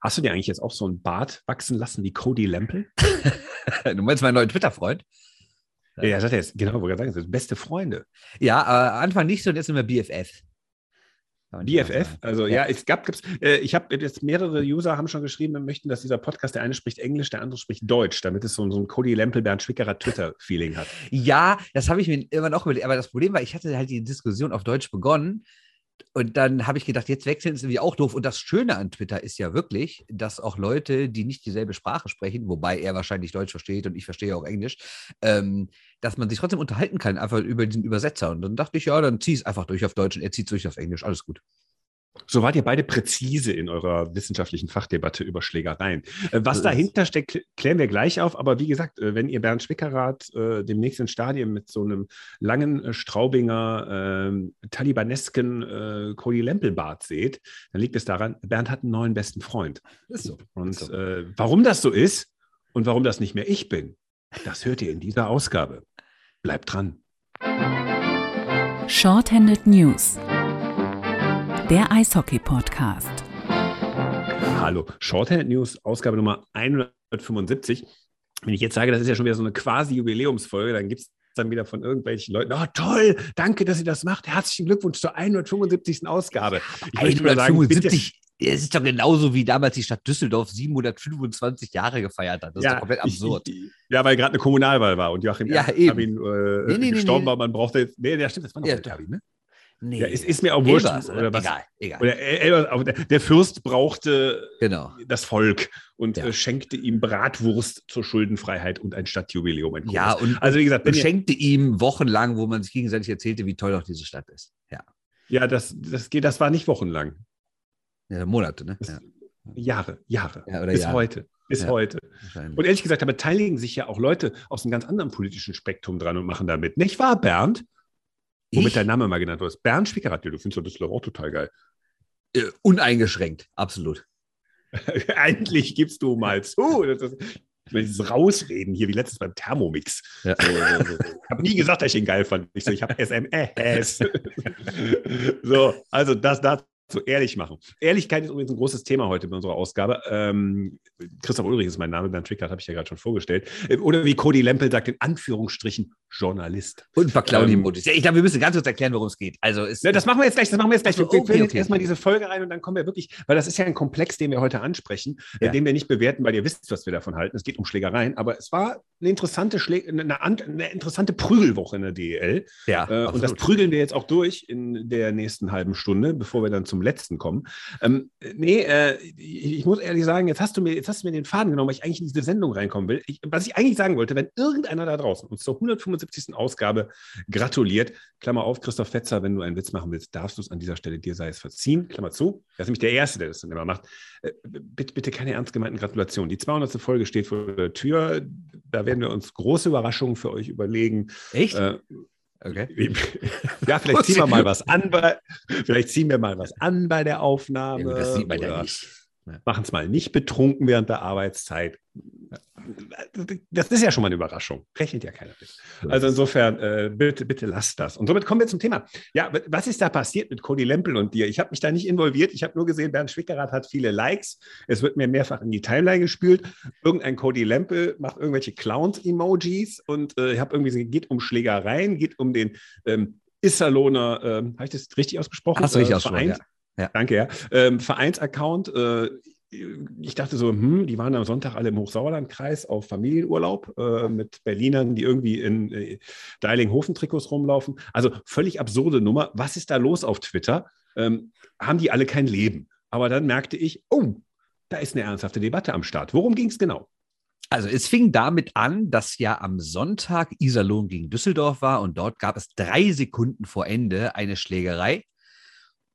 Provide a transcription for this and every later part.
Hast du dir eigentlich jetzt auch so ein Bart wachsen lassen wie Cody Lempel? du meinst meinen neuen Twitter-Freund? Ja, ja, sagt er jetzt, genau, wo er sagen, das beste Freunde. Ja, äh, Anfang nicht so, und jetzt sind wir BFF. BFF, also ja, ja es gab, gibt's, äh, ich habe jetzt mehrere User haben schon geschrieben, wir möchten, dass dieser Podcast, der eine spricht Englisch, der andere spricht Deutsch, damit es so, so ein Cody Lempel, Bernd Schwickerer Twitter-Feeling hat. Ja, das habe ich mir immer noch überlegt, aber das Problem war, ich hatte halt die Diskussion auf Deutsch begonnen und dann habe ich gedacht, jetzt wechseln ist irgendwie auch doof. Und das Schöne an Twitter ist ja wirklich, dass auch Leute, die nicht dieselbe Sprache sprechen, wobei er wahrscheinlich Deutsch versteht und ich verstehe auch Englisch, ähm, dass man sich trotzdem unterhalten kann, einfach über diesen Übersetzer. Und dann dachte ich, ja, dann zieh es einfach durch auf Deutsch und er zieht es durch auf Englisch. Alles gut. So wart ihr beide präzise in eurer wissenschaftlichen Fachdebatte über Schlägereien. Äh, was dahinter steckt, klären wir gleich auf. Aber wie gesagt, äh, wenn ihr Bernd Schwickerath äh, demnächst in Stadien mit so einem langen äh, Straubinger, äh, talibanesken äh, Cody Lempelbart seht, dann liegt es daran, Bernd hat einen neuen besten Freund. Ist so. Und ist so. Äh, warum das so ist und warum das nicht mehr ich bin, das hört ihr in dieser Ausgabe. Bleibt dran. Shorthanded News der Eishockey-Podcast. Hallo, Shorthand News, Ausgabe Nummer 175. Wenn ich jetzt sage, das ist ja schon wieder so eine quasi Jubiläumsfolge, dann gibt es dann wieder von irgendwelchen Leuten, oh toll, danke, dass ihr das macht. Herzlichen Glückwunsch zur 175. Ausgabe. Ich 175, es ist doch genauso wie damals die Stadt Düsseldorf 725 Jahre gefeiert hat. Das ja, ist doch komplett absurd. Ich, ja, weil gerade eine Kommunalwahl war und Joachim ja, Erwin äh, nee, nee, gestorben nee, war. Man brauchte jetzt, nee, ja, stimmt, das war noch ja, Erwin, ne? Nee. Ja, es ist mir auch wurscht. Elbers, oder, oder was? Egal, egal. Oder Elbers, der Fürst brauchte genau. das Volk und ja. Äh, schenkte ihm Bratwurst zur Schuldenfreiheit und ein Stadtjubiläum. Ein ja, und, also wie gesagt, und schenkte ihm wochenlang, wo man sich gegenseitig erzählte, wie toll doch diese Stadt ist. Ja, ja das, das, geht, das war nicht wochenlang. Ja, Monate, ne? Ja. Jahre, Jahre. Ja, bis Jahre. heute. Bis ja, heute. Und ehrlich gesagt, da beteiligen sich ja auch Leute aus einem ganz anderen politischen Spektrum dran und machen damit. Nicht wahr, Bernd? Womit ich? dein Name mal genannt wird. Bernd Schwickerath, du findest doch Düsseldorf auch total geil. Äh, uneingeschränkt, absolut. Eigentlich gibst du mal zu. Das ist, ich meine, dieses Rausreden hier, wie letztes beim Thermomix. Ja. So, so, so. Ich habe nie gesagt, dass ich ihn geil fand. Ich, so, ich habe SMS. so, also das dazu so ehrlich machen. Ehrlichkeit ist übrigens ein großes Thema heute in unserer Ausgabe. Ähm, Christoph Ulrich ist mein Name, Bernd Trickert habe ich ja gerade schon vorgestellt. Äh, oder wie Cody Lempel sagt, in Anführungsstrichen Journalist. Und Verclaudi-Modus. Ähm, ja, ich glaube, wir müssen ganz kurz erklären, worum es geht. Also ist, ne, das machen wir jetzt gleich, das machen wir jetzt gleich. Also, wir okay, okay, erstmal diese Folge rein und dann kommen wir wirklich, weil das ist ja ein Komplex, den wir heute ansprechen, ja. den wir nicht bewerten, weil ihr wisst, was wir davon halten. Es geht um Schlägereien, aber es war eine interessante, Schlä eine, eine, interessante Prügelwoche in der DEL. Ja, äh, und das prügeln wir jetzt auch durch in der nächsten halben Stunde, bevor wir dann zum letzten kommen. Ähm, nee, äh, ich, ich, muss ehrlich sagen, jetzt hast du mir, jetzt hast du mir den Faden genommen, weil ich eigentlich in diese Sendung reinkommen will. Ich, was ich eigentlich sagen wollte, wenn irgendeiner da draußen uns zur 175. Ausgabe gratuliert, Klammer auf, Christoph Fetzer, wenn du einen Witz machen willst, darfst du es an dieser Stelle, dir sei es verziehen, Klammer zu. Er ist nämlich der Erste, der das dann immer macht. Äh, bitte, bitte keine ernst gemeinten Gratulationen. Die 200. Folge steht vor der Tür. Da werden wir uns große Überraschungen für euch überlegen. Echt? Äh, Okay. Ja, vielleicht ziehen wir mal was an bei, vielleicht ziehen wir mal was an bei der Aufnahme. Ja, das sieht man ja nicht. Machen es mal nicht betrunken während der Arbeitszeit das ist ja schon mal eine Überraschung. Rechnet ja keiner mit. Also insofern, äh, bitte, bitte lasst das. Und somit kommen wir zum Thema. Ja, was ist da passiert mit Cody Lempel und dir? Ich habe mich da nicht involviert. Ich habe nur gesehen, Bernd Schwickerath hat viele Likes. Es wird mir mehrfach in die Timeline gespült. Irgendein Cody Lempel macht irgendwelche Clowns-Emojis und äh, ich habe irgendwie gesehen, geht um Schlägereien, geht um den ähm, Issaloner, äh, habe ich das richtig ausgesprochen? Hast du richtig äh, ausgesprochen, ja. Ja. Danke, ja. Ähm, Vereinsaccount. Äh, ich dachte so, hm, die waren am Sonntag alle im Hochsauerlandkreis auf Familienurlaub äh, mit Berlinern, die irgendwie in äh, Deilinghofen-Trikots rumlaufen. Also völlig absurde Nummer. Was ist da los auf Twitter? Ähm, haben die alle kein Leben? Aber dann merkte ich, oh, da ist eine ernsthafte Debatte am Start. Worum ging es genau? Also es fing damit an, dass ja am Sonntag Iserlohn gegen Düsseldorf war und dort gab es drei Sekunden vor Ende eine Schlägerei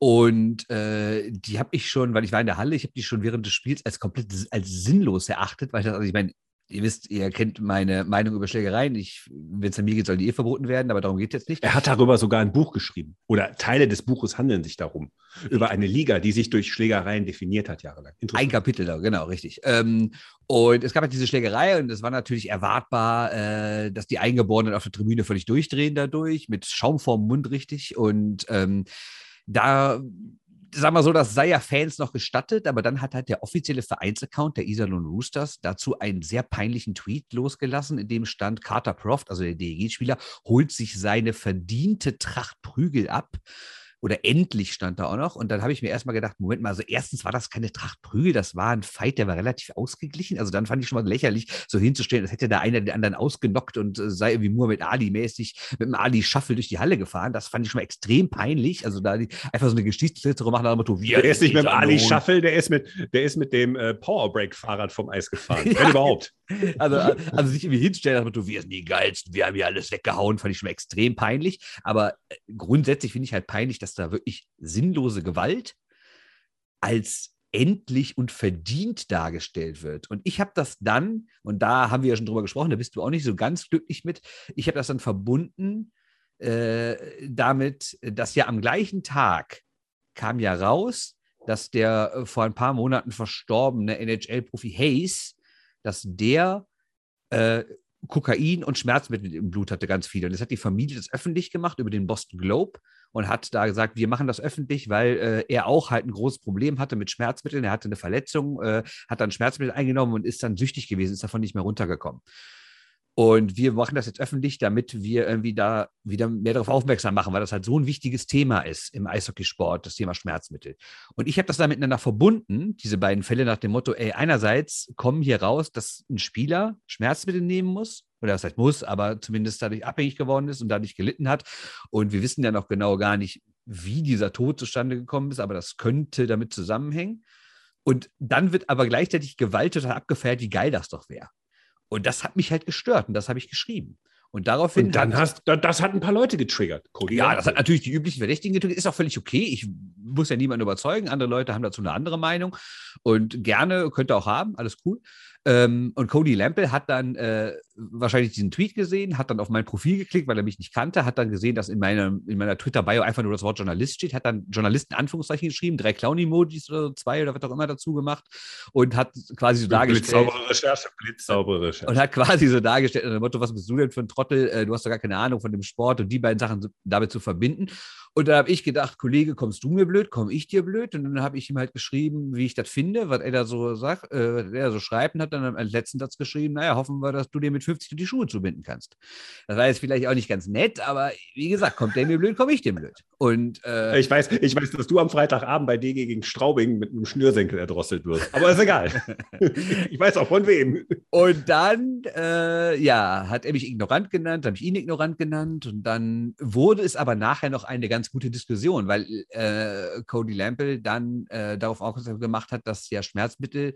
und äh, die habe ich schon, weil ich war in der Halle, ich habe die schon während des Spiels als komplett als sinnlos erachtet, weil ich das, also ich meine, ihr wisst, ihr kennt meine Meinung über Schlägereien. Wenn es an mir geht, soll die eh verboten werden, aber darum geht es jetzt nicht. Er hat darüber sogar ein Buch geschrieben. Oder Teile des Buches handeln sich darum. Über eine Liga, die sich durch Schlägereien definiert hat, jahrelang. Ein Kapitel da, genau, richtig. Ähm, und es gab halt diese Schlägerei und es war natürlich erwartbar, äh, dass die Eingeborenen auf der Tribüne völlig durchdrehen dadurch, mit Schaum vorm Mund richtig. Und ähm, da sag mal so, das sei ja Fans noch gestattet, aber dann hat halt der offizielle Vereinsaccount der Iserlohn Roosters dazu einen sehr peinlichen Tweet losgelassen, in dem stand, Carter Proft, also der DEG-Spieler, holt sich seine verdiente Tracht Prügel ab oder endlich stand da auch noch. Und dann habe ich mir erstmal gedacht, Moment mal, also erstens war das keine Tracht Prügel, das war ein Fight, der war relativ ausgeglichen. Also dann fand ich schon mal lächerlich, so hinzustellen, als hätte da einer den anderen ausgenockt und äh, sei irgendwie Muhammad Ali mäßig mit dem Ali Shuffle durch die Halle gefahren. Das fand ich schon mal extrem peinlich. Also da die, einfach so eine Geschichtsliste machen nach dem Motto, wir Der ist nicht mit dem Ali Shuffle, der ist mit, der ist mit dem äh, Powerbreak-Fahrrad vom Eis gefahren. ja. Wenn überhaupt. Also, also sich irgendwie hinstellen, nach dem Motto, wir sind die geilsten, wir haben hier alles weggehauen, fand ich schon mal extrem peinlich. Aber äh, grundsätzlich finde ich halt peinlich, dass da wirklich sinnlose Gewalt als endlich und verdient dargestellt wird. Und ich habe das dann, und da haben wir ja schon drüber gesprochen, da bist du auch nicht so ganz glücklich mit, ich habe das dann verbunden äh, damit, dass ja am gleichen Tag kam ja raus, dass der äh, vor ein paar Monaten verstorbene NHL-Profi Hayes, dass der äh, Kokain und Schmerzmittel im Blut hatte, ganz viele. Und das hat die Familie das öffentlich gemacht über den Boston Globe und hat da gesagt, wir machen das öffentlich, weil äh, er auch halt ein großes Problem hatte mit Schmerzmitteln. Er hatte eine Verletzung, äh, hat dann Schmerzmittel eingenommen und ist dann süchtig gewesen, ist davon nicht mehr runtergekommen. Und wir machen das jetzt öffentlich, damit wir irgendwie da wieder mehr darauf aufmerksam machen, weil das halt so ein wichtiges Thema ist im Eishockeysport, das Thema Schmerzmittel. Und ich habe das da miteinander verbunden, diese beiden Fälle nach dem Motto, ey, einerseits kommen hier raus, dass ein Spieler Schmerzmittel nehmen muss, oder das heißt muss, aber zumindest dadurch abhängig geworden ist und dadurch gelitten hat. Und wir wissen ja noch genau gar nicht, wie dieser Tod zustande gekommen ist, aber das könnte damit zusammenhängen. Und dann wird aber gleichzeitig Gewalt total abgefeiert, wie geil das doch wäre. Und das hat mich halt gestört und das habe ich geschrieben. Und daraufhin. Und dann hast das hat ein paar Leute getriggert. Cody ja, das hat natürlich die üblichen Verdächtigen getriggert. Ist auch völlig okay. Ich muss ja niemanden überzeugen. Andere Leute haben dazu eine andere Meinung. Und gerne könnt ihr auch haben. Alles cool. Ähm, und Cody Lample hat dann äh, wahrscheinlich diesen Tweet gesehen, hat dann auf mein Profil geklickt, weil er mich nicht kannte, hat dann gesehen, dass in, meiner, in meiner Twitter-Bio einfach nur das Wort Journalist steht, hat dann Journalisten Anführungszeichen geschrieben, drei Clown-Emojis oder zwei oder was auch immer dazu gemacht und hat quasi so dargestellt. Blitzsaubere Recherche, blitzsaubere Recherche. Und hat quasi so dargestellt, nach dem Motto, was bist du denn für ein Trottel, äh, du hast doch gar keine Ahnung von dem Sport und die beiden Sachen damit zu verbinden. Und da habe ich gedacht, Kollege, kommst du mir blöd, komme ich dir blöd? Und dann habe ich ihm halt geschrieben, wie ich das finde, was er da so sagt, äh, was er so schreibt, und hat dann als letzten Satz geschrieben, naja, hoffen wir, dass du dir mit 50 die Schuhe zubinden kannst. Das war jetzt vielleicht auch nicht ganz nett, aber wie gesagt, kommt der mir blöd, komme ich dir blöd. Und äh, ich weiß, ich weiß, dass du am Freitagabend bei DG gegen Straubing mit einem Schnürsenkel erdrosselt wirst. Aber ist egal. ich weiß auch von wem. Und dann, äh, ja, hat er mich ignorant genannt, habe ich ihn ignorant genannt. Und dann wurde es aber nachher noch eine ganz ganz gute Diskussion, weil äh, Cody Lample dann äh, darauf aufmerksam gemacht hat, dass ja Schmerzmittel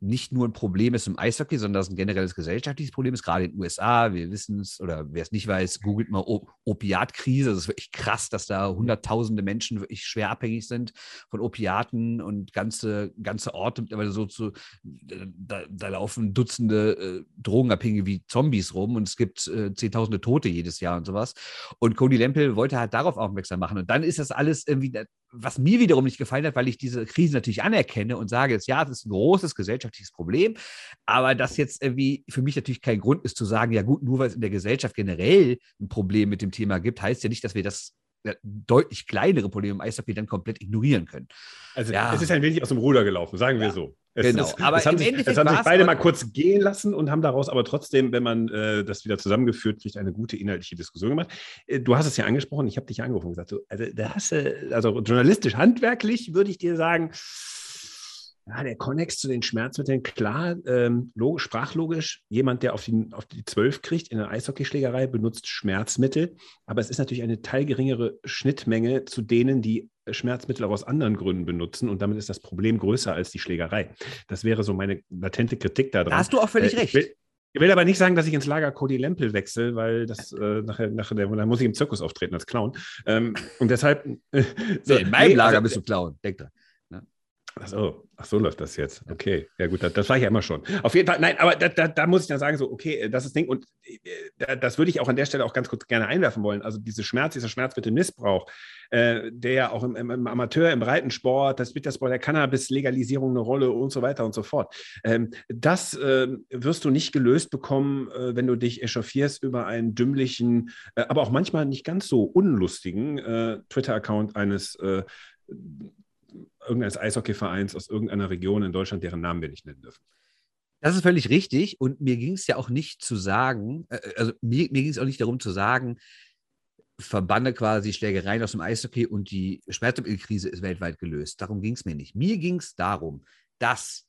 nicht nur ein Problem ist im Eishockey, sondern das ein generelles gesellschaftliches Problem ist, gerade in den USA. Wir wissen es, oder wer es nicht weiß, googelt mal Opiatkrise. Das ist wirklich krass, dass da hunderttausende Menschen wirklich schwer abhängig sind von Opiaten und ganze, ganze Orte mittlerweile so zu, da, da laufen Dutzende äh, Drogenabhängige wie Zombies rum und es gibt äh, zehntausende Tote jedes Jahr und sowas. Und Cody Lempel wollte halt darauf aufmerksam machen. Und dann ist das alles irgendwie, was mir wiederum nicht gefallen hat, weil ich diese Krise natürlich anerkenne und sage, ja, das ist ein großes gesellschaftliches Problem, aber das jetzt irgendwie für mich natürlich kein Grund ist zu sagen, ja gut, nur weil es in der Gesellschaft generell ein Problem mit dem Thema gibt, heißt ja nicht, dass wir das deutlich kleinere Problem im Eishockey dann komplett ignorieren können. Also ja. es ist ein wenig aus dem Ruder gelaufen, sagen wir so. Es genau, ist, aber es haben, sich, es haben sich beide mal kurz gehen lassen und haben daraus aber trotzdem, wenn man äh, das wieder zusammengeführt kriegt, eine gute inhaltliche Diskussion gemacht. Äh, du hast es ja angesprochen, ich habe dich ja angerufen und gesagt, so, also, da hast du, also journalistisch, handwerklich würde ich dir sagen, ja, der Konnex zu den Schmerzmitteln, klar, ähm, logisch, sprachlogisch, jemand, der auf die, auf die 12 kriegt in der Eishockeyschlägerei, benutzt Schmerzmittel, aber es ist natürlich eine teilgeringere Schnittmenge zu denen, die Schmerzmittel auch aus anderen Gründen benutzen und damit ist das Problem größer als die Schlägerei. Das wäre so meine latente Kritik daran. Da hast du auch völlig äh, recht. Will, ich will aber nicht sagen, dass ich ins Lager Cody Lempel wechsle, weil das äh, nachher, nachher der, dann muss ich im Zirkus auftreten als Clown. Ähm, und deshalb. Äh, so, nee, in meinem nee, Lager also, bist du Clown, denk dran. Ach so, ach so läuft das jetzt. Okay, ja gut, das, das war ich ja immer schon. Auf jeden Fall, nein, aber da, da, da muss ich dann sagen, so, okay, das ist das Ding und äh, das würde ich auch an der Stelle auch ganz kurz gerne einwerfen wollen. Also diese Schmerz, dieser Schmerzmittelmissbrauch, äh, der ja auch im, im, im, Amateur, im Breitensport, das bei der Cannabis-Legalisierung eine Rolle und so weiter und so fort. Ähm, das äh, wirst du nicht gelöst bekommen, äh, wenn du dich echauffierst über einen dümmlichen, äh, aber auch manchmal nicht ganz so unlustigen äh, Twitter-Account eines irgendeines Eishockeyvereins aus irgendeiner Region in Deutschland, deren Namen wir nicht nennen dürfen. Das ist völlig richtig. Und mir ging es ja auch nicht zu sagen, äh, also mir, mir ging es auch nicht darum zu sagen, verbanne quasi Schlägereien aus dem Eishockey und die Schmerzmittelkrise ist weltweit gelöst. Darum ging es mir nicht. Mir ging es darum, dass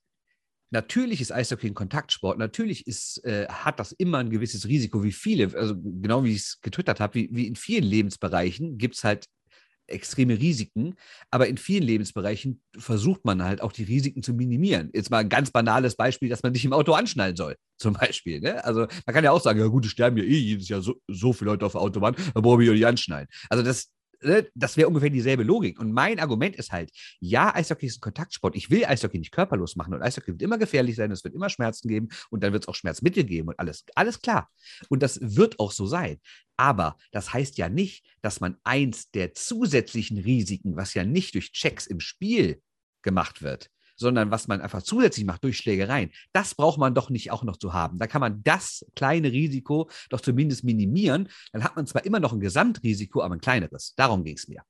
natürlich ist Eishockey ein Kontaktsport, natürlich ist, äh, hat das immer ein gewisses Risiko, wie viele, also genau wie ich es getwittert habe, wie, wie in vielen Lebensbereichen gibt es halt extreme Risiken, aber in vielen Lebensbereichen versucht man halt auch die Risiken zu minimieren. Jetzt mal ein ganz banales Beispiel, dass man nicht im Auto anschnallen soll, zum Beispiel. Ne? Also man kann ja auch sagen, ja gut, es sterben ja eh jedes Jahr so, so viele Leute auf der Autobahn, da brauche ich auch nicht anschnallen. Also das, das wäre ungefähr dieselbe Logik. Und mein Argument ist halt, ja, Eishockey ist ein Kontaktsport. Ich will Eishockey nicht körperlos machen. Und Eishockey wird immer gefährlich sein, es wird immer Schmerzen geben und dann wird es auch Schmerzmittel geben und alles. Alles klar. Und das wird auch so sein. Aber das heißt ja nicht, dass man eins der zusätzlichen Risiken, was ja nicht durch Checks im Spiel gemacht wird, sondern was man einfach zusätzlich macht durch Schlägereien, das braucht man doch nicht auch noch zu haben. Da kann man das kleine Risiko doch zumindest minimieren. Dann hat man zwar immer noch ein Gesamtrisiko, aber ein kleineres. Darum ging es mir.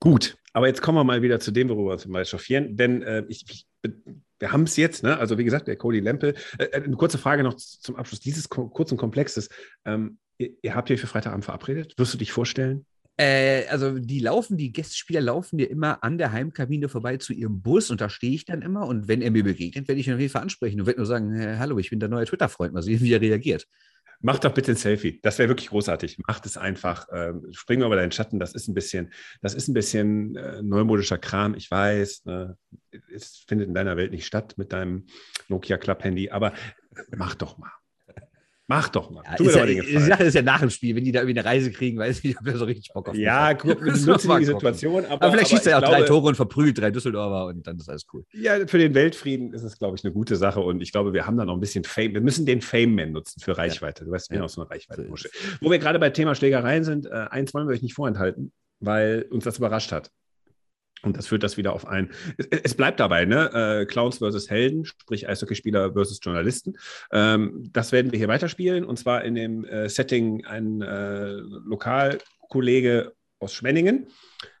Gut, aber jetzt kommen wir mal wieder zu dem, worüber wir uns mal chauffieren, denn äh, ich, ich, wir haben es jetzt, ne? also wie gesagt, der Cody Lempe. Äh, äh eine kurze Frage noch zum Abschluss dieses kurzen Komplexes. Ähm, ihr, ihr habt euch für Freitagabend verabredet? Wirst du dich vorstellen? Äh, also die laufen, die Gästespieler laufen mir immer an der Heimkabine vorbei zu ihrem Bus und da stehe ich dann immer und wenn er mir begegnet, werde ich ihn auf jeden Fall ansprechen und werde nur sagen, hey, hallo, ich bin der neue Twitter-Freund, mal sehen, wie er reagiert. Mach doch bitte ein Selfie. Das wäre wirklich großartig. Mach es einfach. Ähm, spring über deinen Schatten. Das ist ein bisschen, das ist ein bisschen äh, neumodischer Kram. Ich weiß, äh, es findet in deiner Welt nicht statt mit deinem Nokia Club Handy, aber mach doch mal. Mach doch mal. Ja, ja, die Sache ist ja nach dem Spiel, wenn die da irgendwie eine Reise kriegen, weiß ich nicht, ob der so richtig Bock auf Ja, guck, wir nutzen die Situation. Aber, aber vielleicht schießt er ja auch drei Tore und verprügelt drei Düsseldorfer und dann ist alles cool. Ja, für den Weltfrieden ist es, glaube ich, eine gute Sache und ich glaube, wir haben da noch ein bisschen Fame. Wir müssen den Fame-Man nutzen für Reichweite. Du weißt, wir ja. auch so eine Reichweite-Musche. Wo wir gerade bei Thema Schlägereien sind, äh, eins wollen wir euch nicht vorenthalten, weil uns das überrascht hat. Und das führt das wieder auf ein. Es, es bleibt dabei, ne? Äh, Clowns versus Helden, sprich Eishockeyspieler versus Journalisten. Ähm, das werden wir hier weiterspielen und zwar in dem äh, Setting ein äh, Lokalkollege aus Schwenningen,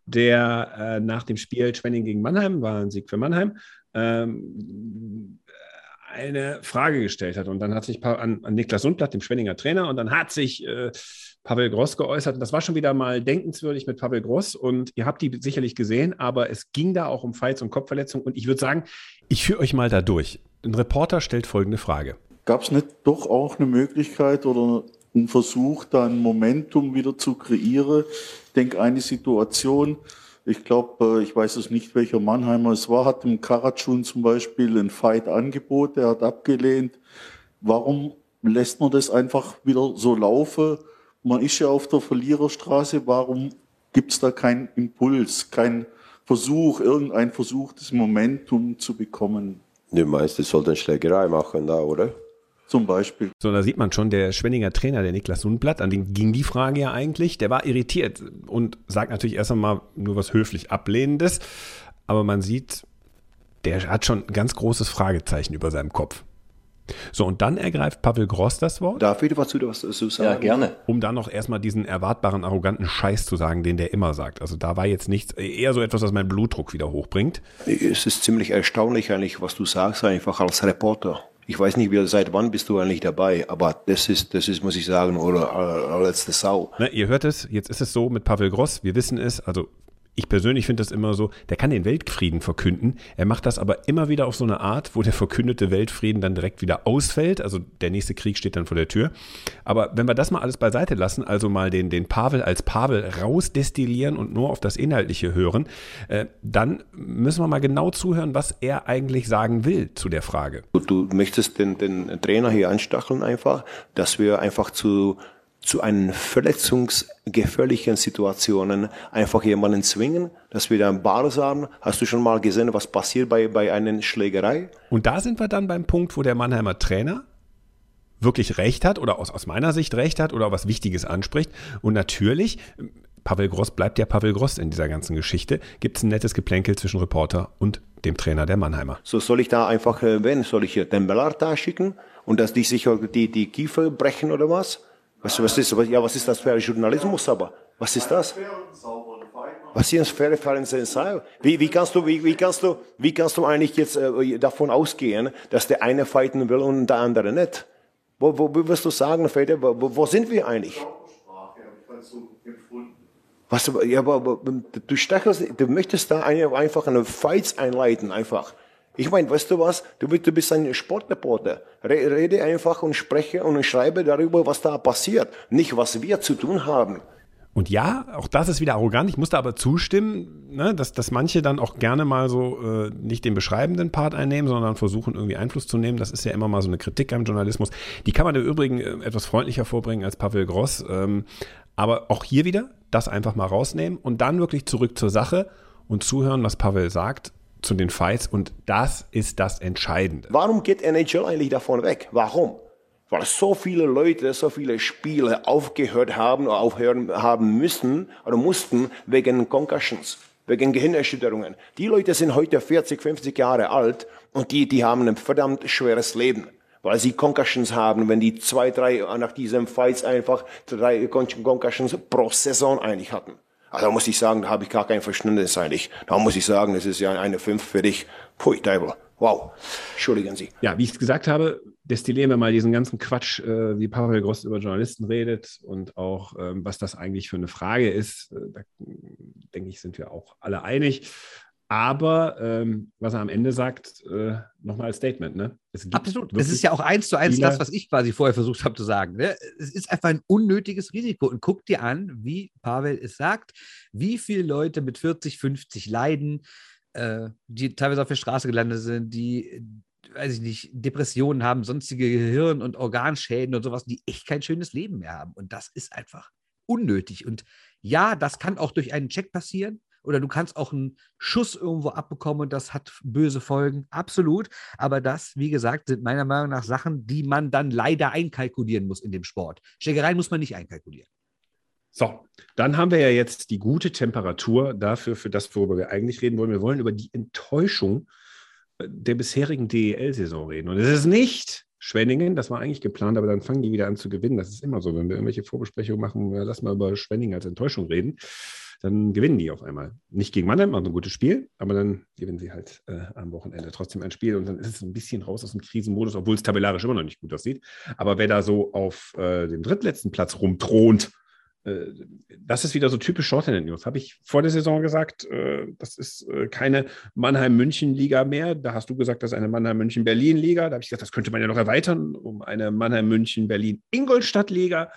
der äh, nach dem Spiel Schwenningen gegen Mannheim, war ein Sieg für Mannheim, ähm, eine Frage gestellt hat. Und dann hat sich an, an Niklas Sundblatt, dem Schwenninger Trainer, und dann hat sich äh, Pavel Gross geäußert. Und das war schon wieder mal denkenswürdig mit Pavel Gross. Und ihr habt die sicherlich gesehen, aber es ging da auch um Fights und Kopfverletzungen. Und ich würde sagen, ich führe euch mal da durch. Ein Reporter stellt folgende Frage. Gab es nicht doch auch eine Möglichkeit oder einen Versuch, da ein Momentum wieder zu kreieren? Ich denke, eine Situation, ich glaube, äh, ich weiß es nicht, welcher Mannheimer es war, hat dem Karatschun zum Beispiel ein Fight angeboten, er hat abgelehnt. Warum lässt man das einfach wieder so laufen? Man ist ja auf der Verliererstraße, warum gibt es da keinen Impuls, keinen Versuch, irgendein Versuch, das Momentum zu bekommen? Du meinst, es sollte eine Schlägerei machen da, oder? Zum Beispiel. So, da sieht man schon, der Schwenninger Trainer, der Niklas Sundblatt, an den ging die Frage ja eigentlich, der war irritiert und sagt natürlich erst einmal nur was höflich Ablehnendes, aber man sieht, der hat schon ein ganz großes Fragezeichen über seinem Kopf. So, und dann ergreift Pavel Gross das Wort. Darf ich was zu was zu sagen? Ja, gerne. Um dann noch erstmal diesen erwartbaren, arroganten Scheiß zu sagen, den der immer sagt. Also da war jetzt nichts, eher so etwas, was meinen Blutdruck wieder hochbringt. Es ist ziemlich erstaunlich eigentlich, was du sagst, einfach als Reporter. Ich weiß nicht, wie, seit wann bist du eigentlich dabei, aber das ist, das ist, muss ich sagen, oder letzte Sau. Ne, ihr hört es, jetzt ist es so mit Pavel Gross, wir wissen es, also ich persönlich finde das immer so, der kann den Weltfrieden verkünden. Er macht das aber immer wieder auf so eine Art, wo der verkündete Weltfrieden dann direkt wieder ausfällt. Also der nächste Krieg steht dann vor der Tür. Aber wenn wir das mal alles beiseite lassen, also mal den, den Pavel als Pavel rausdestillieren und nur auf das Inhaltliche hören, äh, dann müssen wir mal genau zuhören, was er eigentlich sagen will zu der Frage. Du, du möchtest den, den Trainer hier anstacheln einfach, dass wir einfach zu zu einen verletzungsgefährlichen Situationen einfach jemanden zwingen, dass wir da ein Bar sagen, hast du schon mal gesehen, was passiert bei, bei einer Schlägerei? Und da sind wir dann beim Punkt, wo der Mannheimer Trainer wirklich recht hat oder aus, aus meiner Sicht recht hat oder was Wichtiges anspricht. Und natürlich, Pavel Gross bleibt ja Pavel Gross in dieser ganzen Geschichte, gibt es ein nettes Geplänkel zwischen Reporter und dem Trainer der Mannheimer. So soll ich da einfach, äh, wenn, soll ich den Bellart da schicken und dass die sich die, die Kiefer brechen oder was? Was, was, ist, ja, was ist das für ein Journalismus aber? Was ist das? Was ist faire Fernsehen wie, wie kannst du, wie, wie kannst du, wie kannst du eigentlich jetzt äh, davon ausgehen, dass der eine fighten will und der andere nicht? Wo, wo, wo wirst du sagen, Väter, wo, wo sind wir eigentlich? Was, ja, aber, du stachelst, du möchtest da eine, einfach eine Fights einleiten, einfach. Ich meine, weißt du was? Du, du bist ein Sportreporter. Rede einfach und spreche und schreibe darüber, was da passiert. Nicht, was wir zu tun haben. Und ja, auch das ist wieder arrogant. Ich musste aber zustimmen, ne, dass, dass manche dann auch gerne mal so äh, nicht den beschreibenden Part einnehmen, sondern versuchen, irgendwie Einfluss zu nehmen. Das ist ja immer mal so eine Kritik am Journalismus. Die kann man im Übrigen äh, etwas freundlicher vorbringen als Pavel Gross. Ähm, aber auch hier wieder das einfach mal rausnehmen und dann wirklich zurück zur Sache und zuhören, was Pavel sagt zu den Fights. Und das ist das Entscheidende. Warum geht NHL eigentlich davon weg? Warum? weil so viele Leute, so viele Spiele aufgehört haben oder aufhören haben müssen oder mussten wegen Concussions, wegen Gehirnerschütterungen. Die Leute sind heute 40, 50 Jahre alt und die, die haben ein verdammt schweres Leben, weil sie Concussions haben, wenn die zwei, drei nach diesem Fights einfach drei Concussions pro Saison eigentlich hatten. Also muss ich sagen, da habe ich gar kein Verständnis eigentlich. Da muss ich sagen, das ist ja eine 5 für dich. Pui, Teufel. Wow. Entschuldigen Sie. Ja, wie ich es gesagt habe, destillieren wir mal diesen ganzen Quatsch, äh, wie Pavel Gross über Journalisten redet und auch, ähm, was das eigentlich für eine Frage ist. Äh, da denke ich, sind wir auch alle einig. Aber ähm, was er am Ende sagt, äh, nochmal als Statement, ne? Absolut. Es ist ja auch eins zu eins das, was ich quasi vorher versucht habe zu sagen. Ne? Es ist einfach ein unnötiges Risiko. Und guck dir an, wie Pavel es sagt, wie viele Leute mit 40, 50 leiden, äh, die teilweise auf der Straße gelandet sind, die, weiß ich nicht, Depressionen haben, sonstige Gehirn- und Organschäden und sowas, die echt kein schönes Leben mehr haben. Und das ist einfach unnötig. Und ja, das kann auch durch einen Check passieren. Oder du kannst auch einen Schuss irgendwo abbekommen und das hat böse Folgen. Absolut. Aber das, wie gesagt, sind meiner Meinung nach Sachen, die man dann leider einkalkulieren muss in dem Sport. Schlägereien muss man nicht einkalkulieren. So, dann haben wir ja jetzt die gute Temperatur dafür, für das, worüber wir eigentlich reden wollen. Wir wollen über die Enttäuschung äh, der bisherigen DEL-Saison reden. Und es ist nicht Schwenningen, das war eigentlich geplant, aber dann fangen die wieder an zu gewinnen. Das ist immer so, wenn wir irgendwelche Vorbesprechungen machen, lass mal über Schwenningen als Enttäuschung reden, dann gewinnen die auf einmal. Nicht gegen Mannheim, machen ein gutes Spiel, aber dann gewinnen sie halt äh, am Wochenende trotzdem ein Spiel und dann ist es ein bisschen raus aus dem Krisenmodus, obwohl es tabellarisch immer noch nicht gut aussieht. Aber wer da so auf äh, dem drittletzten Platz rumthront, äh, das ist wieder so typisch Shorthand News. Habe ich vor der Saison gesagt, äh, das ist äh, keine Mannheim-München-Liga mehr. Da hast du gesagt, das ist eine Mannheim-München-Berlin-Liga. Da habe ich gesagt, das könnte man ja noch erweitern um eine Mannheim-München-Berlin-Ingolstadt-Liga.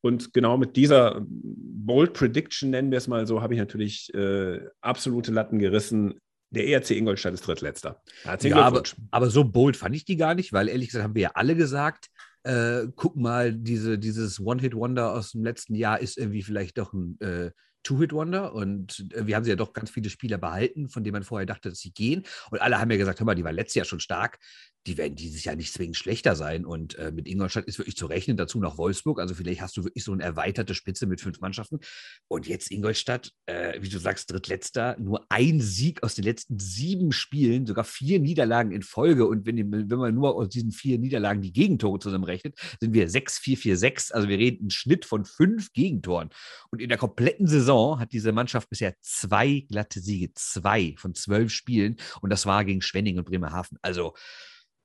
Und genau mit dieser Bold Prediction, nennen wir es mal so, habe ich natürlich äh, absolute Latten gerissen. Der ERC Ingolstadt ist drittletzter. Ja, aber, aber so bold fand ich die gar nicht, weil ehrlich gesagt haben wir ja alle gesagt, äh, guck mal, diese, dieses One-Hit-Wonder aus dem letzten Jahr ist irgendwie vielleicht doch ein äh, Two-Hit-Wonder und äh, wir haben sie ja doch ganz viele Spieler behalten, von denen man vorher dachte, dass sie gehen. Und alle haben ja gesagt, hör mal, die war letztes Jahr schon stark die werden dieses Jahr nicht zwingend schlechter sein. Und äh, mit Ingolstadt ist wirklich zu rechnen, dazu noch Wolfsburg. Also vielleicht hast du wirklich so eine erweiterte Spitze mit fünf Mannschaften. Und jetzt Ingolstadt, äh, wie du sagst, drittletzter, nur ein Sieg aus den letzten sieben Spielen, sogar vier Niederlagen in Folge. Und wenn, wenn man nur aus diesen vier Niederlagen die Gegentore zusammenrechnet, sind wir 6-4-4-6. Also wir reden einen Schnitt von fünf Gegentoren. Und in der kompletten Saison hat diese Mannschaft bisher zwei glatte Siege, zwei von zwölf Spielen. Und das war gegen Schwenning und Bremerhaven. Also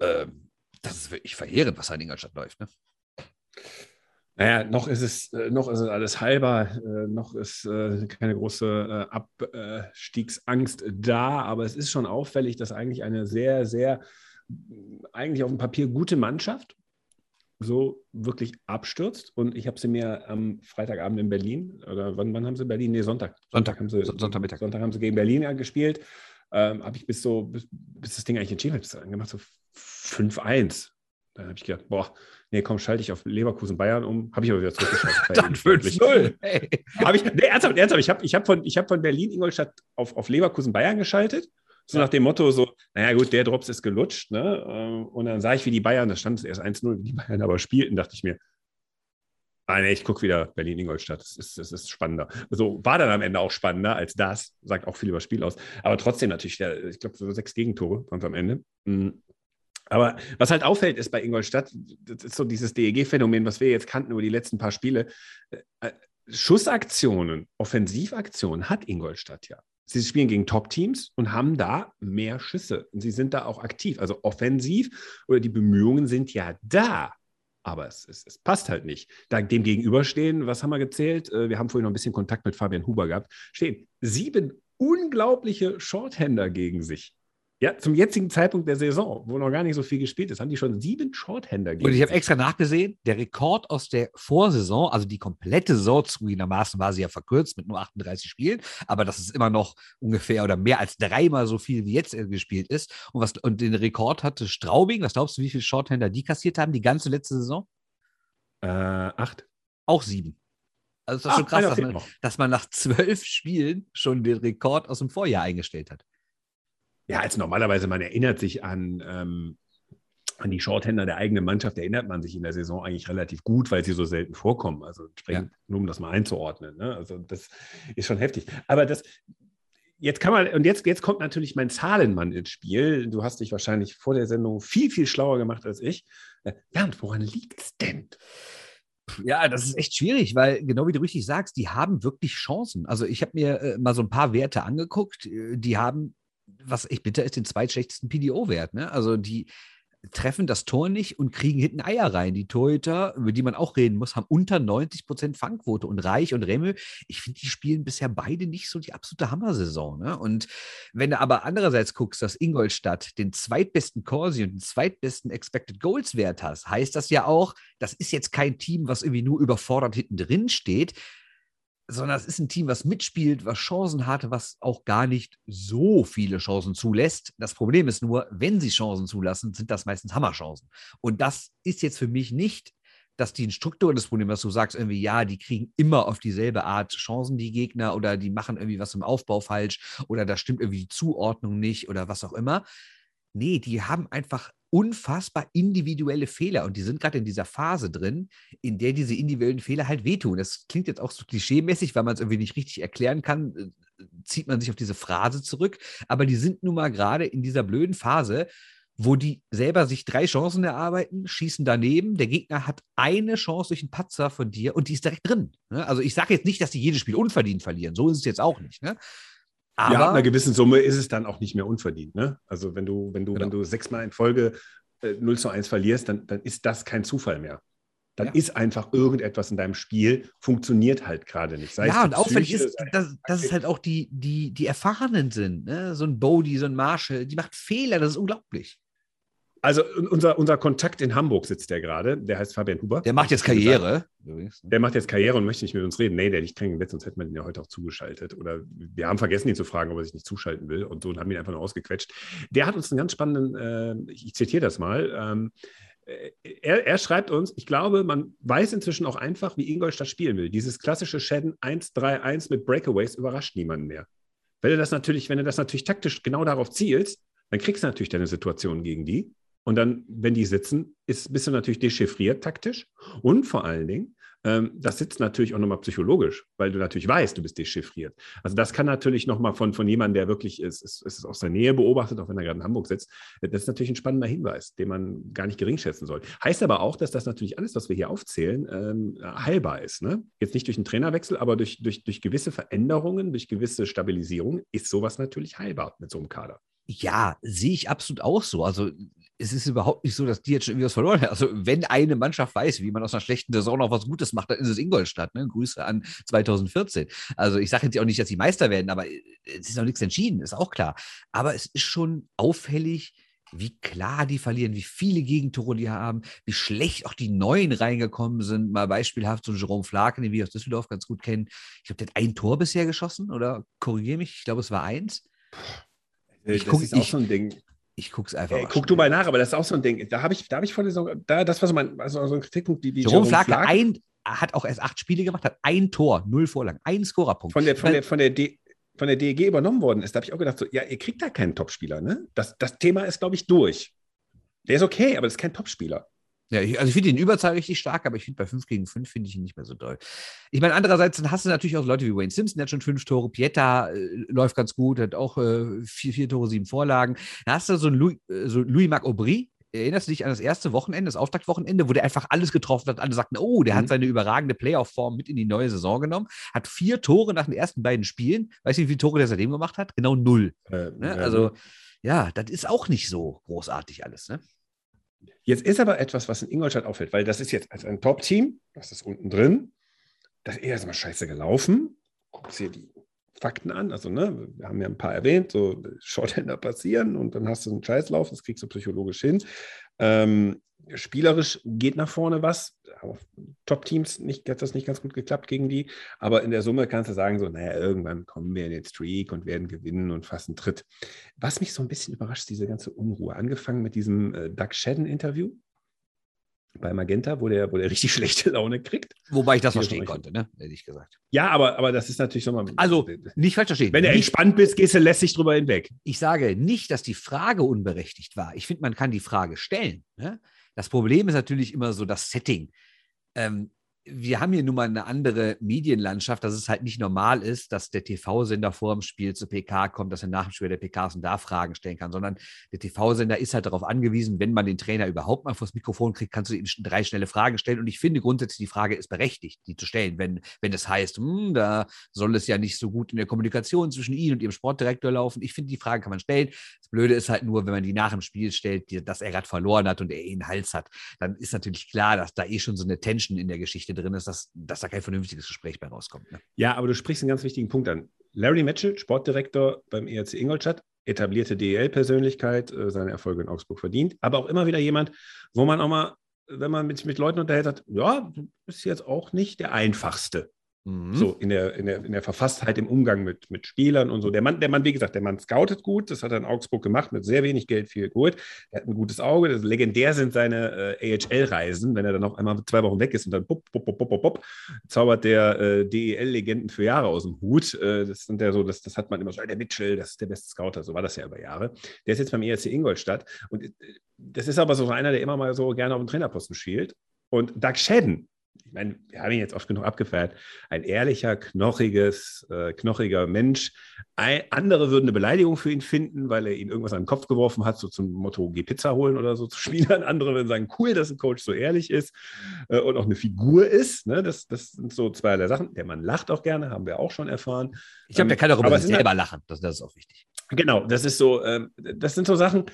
ähm, das ist wirklich verheerend, was da in Ingolstadt läuft. Ne? Naja, noch ist es, äh, noch ist es alles halber, äh, noch ist äh, keine große Abstiegsangst da, aber es ist schon auffällig, dass eigentlich eine sehr, sehr, eigentlich auf dem Papier gute Mannschaft so wirklich abstürzt. Und ich habe sie mir am Freitagabend in Berlin, oder wann, wann haben sie Berlin? Nee, Sonntag. Sonntag haben sie, Sonntagmittag. Sonntag haben sie gegen Berlin gespielt. Ähm, habe ich bis so, bis, bis das Ding eigentlich entschieden hat, gemacht, so 5-1. Dann habe ich gedacht, boah, nee, komm, schalte ich auf Leverkusen Bayern um. Habe ich aber wieder zurückgeschaltet. Dann 5-0. Hey. ich, nee, ernsthaft, ernsthaft. Ich habe ich hab von, hab von Berlin-Ingolstadt auf, auf Leverkusen Bayern geschaltet. So ja. nach dem Motto, so, naja, gut, der Drops ist gelutscht. Ne? Ähm, und dann sah ich, wie die Bayern, da stand es erst 1-0, wie die Bayern aber spielten, dachte ich mir, Ah, nee, ich gucke wieder Berlin-Ingolstadt. Das ist, das ist spannender. So war dann am Ende auch spannender als das. Sagt auch viel über das Spiel aus. Aber trotzdem natürlich, ich glaube, so sechs Gegentore waren am Ende. Mhm. Aber was halt auffällt, ist bei Ingolstadt, das ist so dieses DEG-Phänomen, was wir jetzt kannten über die letzten paar Spiele. Äh, Schussaktionen, Offensivaktionen hat Ingolstadt ja. Sie spielen gegen Top-Teams und haben da mehr Schüsse. Und sie sind da auch aktiv. Also offensiv oder die Bemühungen sind ja da. Aber es, es, es passt halt nicht. Da dem gegenüberstehen, was haben wir gezählt? Äh, wir haben vorhin noch ein bisschen Kontakt mit Fabian Huber gehabt. Stehen sieben unglaubliche Shorthänder gegen sich. Ja, zum jetzigen Zeitpunkt der Saison, wo noch gar nicht so viel gespielt ist, haben die schon sieben Shorthänder gegen. Und ich habe extra nachgesehen, der Rekord aus der Vorsaison, also die komplette Saison zugegebenermaßen war sie ja verkürzt mit nur 38 Spielen, aber das ist immer noch ungefähr oder mehr als dreimal so viel, wie jetzt gespielt ist. Und, was, und den Rekord hatte Straubing. Was glaubst du, wie viele Shorthänder die kassiert haben, die ganze letzte Saison? Äh, acht. Auch sieben. Also das ist schon krass, dass man, dass man nach zwölf Spielen schon den Rekord aus dem Vorjahr eingestellt hat. Ja, als normalerweise, man erinnert sich an, ähm, an die Shorthänder der eigenen Mannschaft, erinnert man sich in der Saison eigentlich relativ gut, weil sie so selten vorkommen. Also entsprechend, ja. nur um das mal einzuordnen. Ne? Also das ist schon heftig. Aber das, jetzt kann man, und jetzt, jetzt kommt natürlich mein Zahlenmann ins Spiel. Du hast dich wahrscheinlich vor der Sendung viel, viel schlauer gemacht als ich. Ja, und woran liegt es denn? Ja, das ist echt schwierig, weil genau wie du richtig sagst, die haben wirklich Chancen. Also ich habe mir äh, mal so ein paar Werte angeguckt, äh, die haben was ich bitte, ist den zweitschlechtesten PDO-Wert. Ne? Also die treffen das Tor nicht und kriegen hinten Eier rein. Die Torhüter, über die man auch reden muss, haben unter 90 Prozent Fangquote. Und Reich und Remmel, ich finde, die spielen bisher beide nicht so die absolute Hammersaison. Ne? Und wenn du aber andererseits guckst, dass Ingolstadt den zweitbesten Corsi und den zweitbesten Expected Goals Wert hast, heißt das ja auch, das ist jetzt kein Team, was irgendwie nur überfordert hinten drin steht, sondern es ist ein Team, was mitspielt, was Chancen hatte, was auch gar nicht so viele Chancen zulässt. Das Problem ist nur, wenn sie Chancen zulassen, sind das meistens Hammerchancen. Und das ist jetzt für mich nicht, dass die Struktur des Problems, was du sagst, irgendwie, ja, die kriegen immer auf dieselbe Art Chancen, die Gegner, oder die machen irgendwie was im Aufbau falsch, oder da stimmt irgendwie die Zuordnung nicht, oder was auch immer. Nee, die haben einfach unfassbar individuelle Fehler und die sind gerade in dieser Phase drin, in der diese individuellen Fehler halt wehtun. Das klingt jetzt auch so klischeemäßig, weil man es irgendwie nicht richtig erklären kann, äh, zieht man sich auf diese Phrase zurück, aber die sind nun mal gerade in dieser blöden Phase, wo die selber sich drei Chancen erarbeiten, schießen daneben, der Gegner hat eine Chance durch einen Patzer von dir und die ist direkt drin. Ne? Also ich sage jetzt nicht, dass die jedes Spiel unverdient verlieren, so ist es jetzt auch nicht. Ne? Aber ja, ab einer gewissen Summe ist es dann auch nicht mehr unverdient. Ne? Also wenn du, wenn du, genau. wenn du sechsmal in Folge äh, 0 zu 1 verlierst, dann, dann ist das kein Zufall mehr. Dann ja. ist einfach irgendetwas in deinem Spiel, funktioniert halt gerade nicht. Sei ja, und auffällig ist, dass, dass es halt auch die, die, die Erfahrenen sind. Ne? So ein Bodie, so ein Marshall, die macht Fehler, das ist unglaublich. Also unser, unser Kontakt in Hamburg sitzt der gerade, der heißt Fabian Huber. Der macht jetzt Karriere. Ne? Der macht jetzt Karriere und möchte nicht mit uns reden. Nee, der krank im Bett, sonst hätten wir ihn ja heute auch zugeschaltet. Oder wir haben vergessen, ihn zu fragen, ob er sich nicht zuschalten will und so und haben ihn einfach nur ausgequetscht. Der hat uns einen ganz spannenden, äh, ich zitiere das mal, ähm, äh, er, er, schreibt uns, ich glaube, man weiß inzwischen auch einfach, wie Ingolstadt spielen will. Dieses klassische Sheden 1-3-1 mit Breakaways überrascht niemanden mehr. Wenn du das natürlich, wenn du das natürlich taktisch genau darauf zielst, dann kriegst du natürlich deine Situation gegen die. Und dann, wenn die sitzen, ist, bist du natürlich dechiffriert taktisch. Und vor allen Dingen, ähm, das sitzt natürlich auch nochmal psychologisch, weil du natürlich weißt, du bist dechiffriert. Also das kann natürlich nochmal von, von jemandem, der wirklich ist, ist, ist aus der Nähe beobachtet, auch wenn er gerade in Hamburg sitzt, das ist natürlich ein spannender Hinweis, den man gar nicht gering schätzen soll. Heißt aber auch, dass das natürlich alles, was wir hier aufzählen, ähm, heilbar ist. Ne? Jetzt nicht durch einen Trainerwechsel, aber durch, durch, durch gewisse Veränderungen, durch gewisse Stabilisierung ist sowas natürlich heilbar mit so einem Kader. Ja, sehe ich absolut auch so. Also es ist überhaupt nicht so, dass die jetzt schon irgendwie was verloren haben. Also, wenn eine Mannschaft weiß, wie man aus einer schlechten Saison noch was Gutes macht, dann ist es Ingolstadt. Ne? Grüße an 2014. Also, ich sage jetzt auch nicht, dass sie Meister werden, aber äh, es ist noch nichts entschieden, ist auch klar. Aber es ist schon auffällig, wie klar die verlieren, wie viele Gegentore die haben, wie schlecht auch die Neuen reingekommen sind. Mal beispielhaft so ein Jerome Flaken, den wir aus Düsseldorf ganz gut kennen. Ich glaube, der hat ein Tor bisher geschossen oder korrigiere mich, ich glaube, es war eins. Äh, ich das guck, ist auch ich, so ein Ding. Ich gucke es einfach. Ey, guck du mal nach, aber das ist auch so ein Ding. Da habe ich, da habe ich vor der Saison, da, das war so mein, also so ein Kritikpunkt, die, die Jerome, Jerome Flake ein, hat auch erst acht Spiele gemacht, hat ein Tor, null Vorlagen, ein Scorerpunkt. Von der, von der, von der, D, von der DEG übernommen worden ist, da habe ich auch gedacht, so, ja, ihr kriegt da keinen Topspieler, ne? Das, das Thema ist, glaube ich, durch. Der ist okay, aber das ist kein Topspieler. Ja, ich, also ich finde den Überzahl richtig stark, aber ich finde bei 5 gegen 5 finde ich ihn nicht mehr so doll. Ich meine, andererseits dann hast du natürlich auch Leute wie Wayne Simpson, der hat schon fünf Tore, Pietta äh, läuft ganz gut, hat auch äh, vier, vier Tore, sieben Vorlagen. Dann hast du so einen Louis, äh, so Louis Marc Aubry, erinnerst du dich an das erste Wochenende, das Auftaktwochenende, wo der einfach alles getroffen hat? Alle sagten, oh, der mhm. hat seine überragende Playoff-Form mit in die neue Saison genommen, hat vier Tore nach den ersten beiden Spielen. Weißt du, wie viele Tore der seitdem gemacht hat? Genau null. Äh, ne? Also, ja, das ist auch nicht so großartig alles. Ne? Jetzt ist aber etwas, was in Ingolstadt auffällt, weil das ist jetzt als ein Top-Team, das ist unten drin, das ist erstmal scheiße gelaufen. Guckst dir die Fakten an. Also, ne, wir haben ja ein paar erwähnt, so Shorthänder passieren und dann hast du einen Scheißlauf, das kriegst du psychologisch hin. Ähm, spielerisch geht nach vorne was. Top-Teams nicht, hat das nicht ganz gut geklappt gegen die. Aber in der Summe kannst du sagen, so, naja, irgendwann kommen wir in den Streak und werden gewinnen und fassen Tritt. Was mich so ein bisschen überrascht, diese ganze Unruhe. Angefangen mit diesem äh, Doug Shedden-Interview bei Magenta, wo der, wo der richtig schlechte Laune kriegt. Wobei ich das verstehen konnte, ne? ehrlich gesagt. Ja, aber, aber das ist natürlich so mal. Also, nicht falsch verstehen. Wenn du entspannt bist, gehst du lässig drüber hinweg. Ich sage nicht, dass die Frage unberechtigt war. Ich finde, man kann die Frage stellen. Ne? Das Problem ist natürlich immer so das Setting. Ähm, wir haben hier nun mal eine andere Medienlandschaft, dass es halt nicht normal ist, dass der TV-Sender vor dem Spiel zur PK kommt, dass er nach dem Spiel der PKs und da Fragen stellen kann, sondern der TV-Sender ist halt darauf angewiesen, wenn man den Trainer überhaupt mal vors Mikrofon kriegt, kannst du ihm drei schnelle Fragen stellen. Und ich finde grundsätzlich, die Frage ist berechtigt, die zu stellen, wenn, wenn es heißt, hm, da soll es ja nicht so gut in der Kommunikation zwischen Ihnen und Ihrem Sportdirektor laufen. Ich finde, die Frage kann man stellen. Das Blöde ist halt nur, wenn man die nach dem Spiel stellt, dass er gerade verloren hat und er eh einen Hals hat, dann ist natürlich klar, dass da eh schon so eine Tension in der Geschichte Geschichte drin ist, dass, dass da kein vernünftiges Gespräch bei rauskommt. Ne? Ja, aber du sprichst einen ganz wichtigen Punkt an. Larry Mitchell, Sportdirektor beim ERC Ingolstadt, etablierte DEL-Persönlichkeit, äh, seine Erfolge in Augsburg verdient, aber auch immer wieder jemand, wo man auch mal, wenn man mit, mit Leuten unterhält, hat, ja, du bist jetzt auch nicht der einfachste. Mhm. So in der, in, der, in der Verfasstheit im Umgang mit, mit Spielern und so. Der Mann, der Mann, wie gesagt, der Mann scoutet gut, das hat er in Augsburg gemacht, mit sehr wenig Geld viel geholt. Er hat ein gutes Auge. Das, legendär sind seine äh, AHL-Reisen, wenn er dann auch einmal zwei Wochen weg ist und dann pop, pop, pop, pop, pop, zaubert der äh, DEL-Legenden für Jahre aus dem Hut. Äh, das sind ja so, das, das hat man immer so, der Mitchell, das ist der beste Scouter, so war das ja über Jahre. Der ist jetzt beim ERC Ingolstadt und äh, das ist aber so einer, der immer mal so gerne auf den Trainerposten schielt. Und Doug Shedden, ich meine, wir haben ihn jetzt oft genug abgefeiert, ein ehrlicher, knochiges, äh, knochiger Mensch. Ein, andere würden eine Beleidigung für ihn finden, weil er ihm irgendwas an den Kopf geworfen hat, so zum Motto, geh Pizza holen oder so zu Spielern. Andere würden sagen, cool, dass ein Coach so ehrlich ist äh, und auch eine Figur ist. Ne? Das, das sind so zwei der Sachen. Der Mann lacht auch gerne, haben wir auch schon erfahren. Ich glaube, der kann auch über sich selber halt, lachen. Das, das, ist auch wichtig. Genau, das ist so, ähm, das sind so Sachen,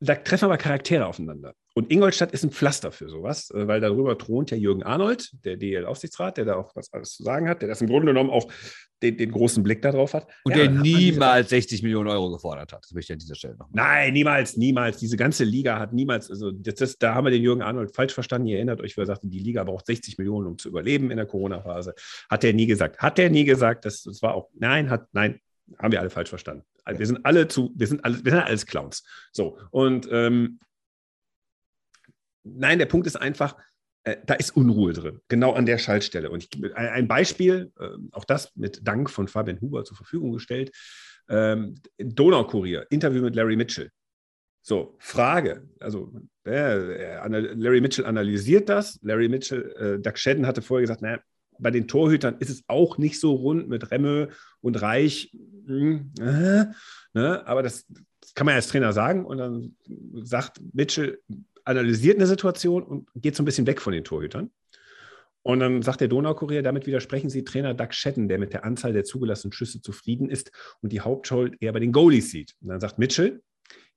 da treffen aber Charaktere aufeinander. Und Ingolstadt ist ein Pflaster für sowas, äh, weil darüber thront ja Jürgen Arnold, der DL-Aufsichtsrat, der da auch was alles zu sagen hat, der das im Grunde genommen auch den, den großen Blick darauf hat. Und ja, der niemals 60 Millionen Euro gefordert hat. Das möchte ich an dieser Stelle noch. Nein, niemals, niemals. Diese ganze Liga hat niemals, also das, das, da haben wir den Jürgen Arnold falsch verstanden. Ihr erinnert euch, wer sagte, die Liga braucht 60 Millionen, um zu überleben in der Corona-Phase. Hat er nie gesagt. Hat er nie gesagt. Das, das war auch, nein, hat, nein, haben wir alle falsch verstanden. Wir sind alle zu, wir sind alle, wir sind alles Clowns. So. Und ähm, nein, der Punkt ist einfach, äh, da ist Unruhe drin, genau an der Schaltstelle. Und ich, ein Beispiel, äh, auch das mit Dank von Fabian Huber zur Verfügung gestellt. Ähm, Donaukurier, Interview mit Larry Mitchell. So, Frage. Also, äh, Larry Mitchell analysiert das. Larry Mitchell, äh, Doug Shedden hatte vorher gesagt, naja, bei den Torhütern ist es auch nicht so rund mit Remme und Reich. Hm, äh, ne? Aber das, das, kann man als Trainer sagen. Und dann sagt Mitchell, analysiert eine Situation und geht so ein bisschen weg von den Torhütern. Und dann sagt der Donaukurier, damit widersprechen Sie Trainer Doug Shetten, der mit der Anzahl der zugelassenen Schüsse zufrieden ist und die Hauptschuld eher bei den Goalies sieht. Und dann sagt Mitchell,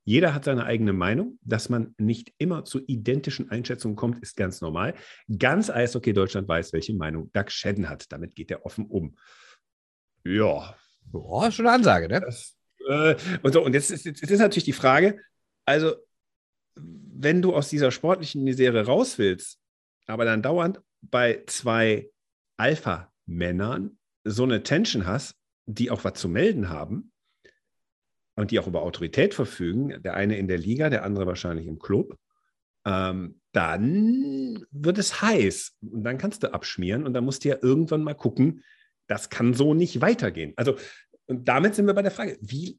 jeder hat seine eigene Meinung. Dass man nicht immer zu identischen Einschätzungen kommt, ist ganz normal. Ganz Eishockey Deutschland weiß, welche Meinung Doug Shedden hat. Damit geht er offen um. Ja. Boah, schon eine Ansage, ne? Das, äh, und, so, und jetzt ist, jetzt ist natürlich die Frage, also wenn du aus dieser sportlichen Misere raus willst, aber dann dauernd bei zwei Alpha-Männern so eine Tension hast, die auch was zu melden haben, und die auch über Autorität verfügen, der eine in der Liga, der andere wahrscheinlich im Club, ähm, dann wird es heiß und dann kannst du abschmieren und dann musst du ja irgendwann mal gucken, das kann so nicht weitergehen. Also, und damit sind wir bei der Frage, wie,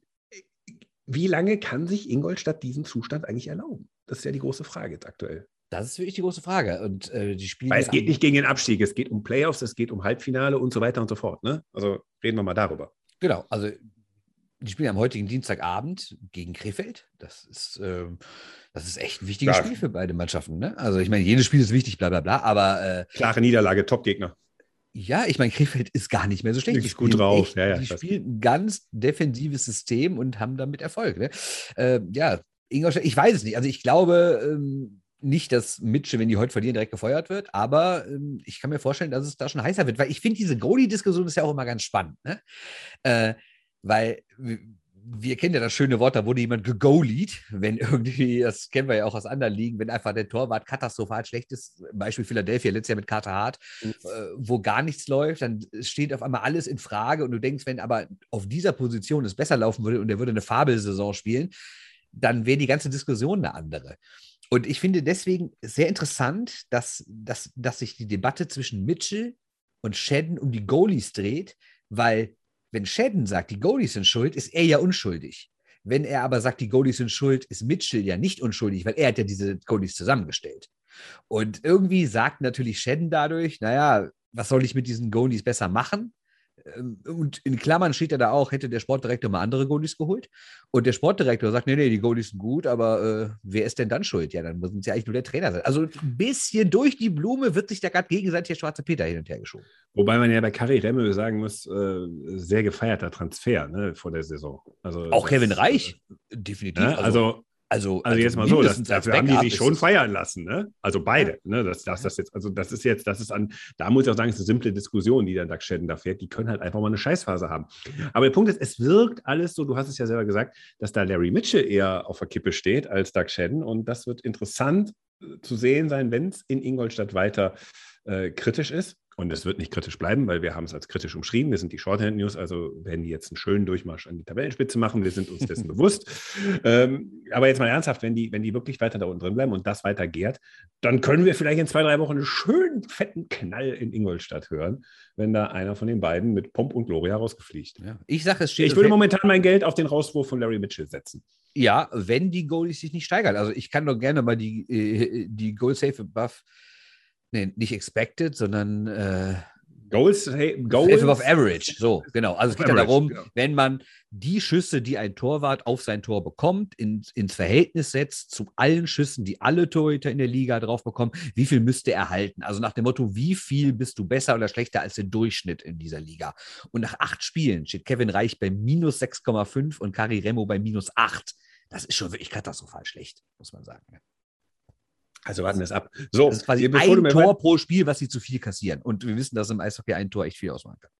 wie lange kann sich Ingolstadt diesen Zustand eigentlich erlauben? Das ist ja die große Frage jetzt aktuell. Das ist wirklich die große Frage. Und äh, die Spiele. Weil es geht nicht gegen den Abstieg, es geht um Playoffs, es geht um Halbfinale und so weiter und so fort. Ne? Also reden wir mal darüber. Genau, also die spielen am heutigen Dienstagabend gegen Krefeld. Das ist, äh, Das ist echt ein wichtiges ja. Spiel für beide Mannschaften. Ne? Also ich meine, jedes Spiel ist wichtig, bla bla bla, aber äh, klare Niederlage, Top-Gegner. Ja, ich meine, Krefeld ist gar nicht mehr so schlecht. Die gut drauf. Echt, ja, ja, die spielen ein ganz defensives System und haben damit Erfolg. Ne? Äh, ja, Ingolstadt, ich weiß es nicht. Also ich glaube ähm, nicht, dass Mitsche, wenn die heute verlieren, direkt gefeuert wird, aber ähm, ich kann mir vorstellen, dass es da schon heißer wird, weil ich finde, diese Goalie-Diskussion ist ja auch immer ganz spannend. Ne? Äh, weil wir kennen ja das schöne Wort, da wurde jemand gegolied, wenn irgendwie, das kennen wir ja auch aus anderen Ligen, wenn einfach der Torwart katastrophal schlecht ist, Beispiel Philadelphia letztes Jahr mit Carter Hart, mhm. äh, wo gar nichts läuft, dann steht auf einmal alles in Frage und du denkst, wenn aber auf dieser Position es besser laufen würde und er würde eine Fabelsaison spielen, dann wäre die ganze Diskussion eine andere. Und ich finde deswegen sehr interessant, dass, dass, dass sich die Debatte zwischen Mitchell und Shedden um die Goalies dreht, weil wenn Shedden sagt, die Goalies sind schuld, ist er ja unschuldig. Wenn er aber sagt, die Goalies sind schuld, ist Mitchell ja nicht unschuldig, weil er hat ja diese Goalies zusammengestellt. Und irgendwie sagt natürlich Shedden dadurch, naja, was soll ich mit diesen Goalies besser machen? Ähm, und in Klammern steht ja da auch, hätte der Sportdirektor mal andere Goalies geholt. Und der Sportdirektor sagt, nee, nee, die Goalies sind gut, aber äh, wer ist denn dann schuld? Ja, dann muss es ja eigentlich nur der Trainer sein. Also ein bisschen durch die Blume wird sich da gerade gegenseitig der schwarze Peter hin und her geschoben. Wobei man ja bei Kari Remme sagen muss, äh, sehr gefeierter Transfer ne, vor der Saison. Also, auch Kevin Reich, äh, definitiv. Ne? Also, also also, also, also jetzt mal so, das, dafür haben die sich schon feiern lassen, ne? Also beide, ne? Das, das, das jetzt, also das ist jetzt, das ist an, da muss ich auch sagen, es ist eine simple Diskussion, die der Doug Shedden da fährt. Die können halt einfach mal eine Scheißphase haben. Aber der Punkt ist, es wirkt alles so, du hast es ja selber gesagt, dass da Larry Mitchell eher auf der Kippe steht als Doug Shedden. Und das wird interessant äh, zu sehen sein, wenn es in Ingolstadt weiter äh, kritisch ist. Und es wird nicht kritisch bleiben, weil wir haben es als kritisch umschrieben. Wir sind die Shorthand News, also werden die jetzt einen schönen Durchmarsch an die Tabellenspitze machen. Wir sind uns dessen bewusst. Ähm, aber jetzt mal ernsthaft, wenn die, wenn die wirklich weiter da unten drin bleiben und das weiter gärt, dann können wir vielleicht in zwei, drei Wochen einen schönen, fetten Knall in Ingolstadt hören, wenn da einer von den beiden mit Pomp und Gloria rausgefliegt. Ja. Ich sage, es steht. Ich würde momentan mein Geld auf den Rauswurf von Larry Mitchell setzen. Ja, wenn die Goalies sich nicht steigern. Also ich kann doch gerne mal die, äh, die Goal Safe Buff nee, nicht expected, sondern äh, Goals, hey, Goals above average. So, genau. Also es geht ja darum, genau. wenn man die Schüsse, die ein Torwart auf sein Tor bekommt, in, ins Verhältnis setzt zu allen Schüssen, die alle Torhüter in der Liga drauf bekommen, wie viel müsste er halten? Also nach dem Motto, wie viel bist du besser oder schlechter als der Durchschnitt in dieser Liga? Und nach acht Spielen steht Kevin Reich bei minus 6,5 und Kari Remo bei minus 8. Das ist schon wirklich katastrophal schlecht, muss man sagen. Also warten wir es ab. So, das ist quasi ein Tor pro Spiel, was sie zu viel kassieren. Und wir wissen, dass im Eishockey ein Tor echt viel ausmachen kann.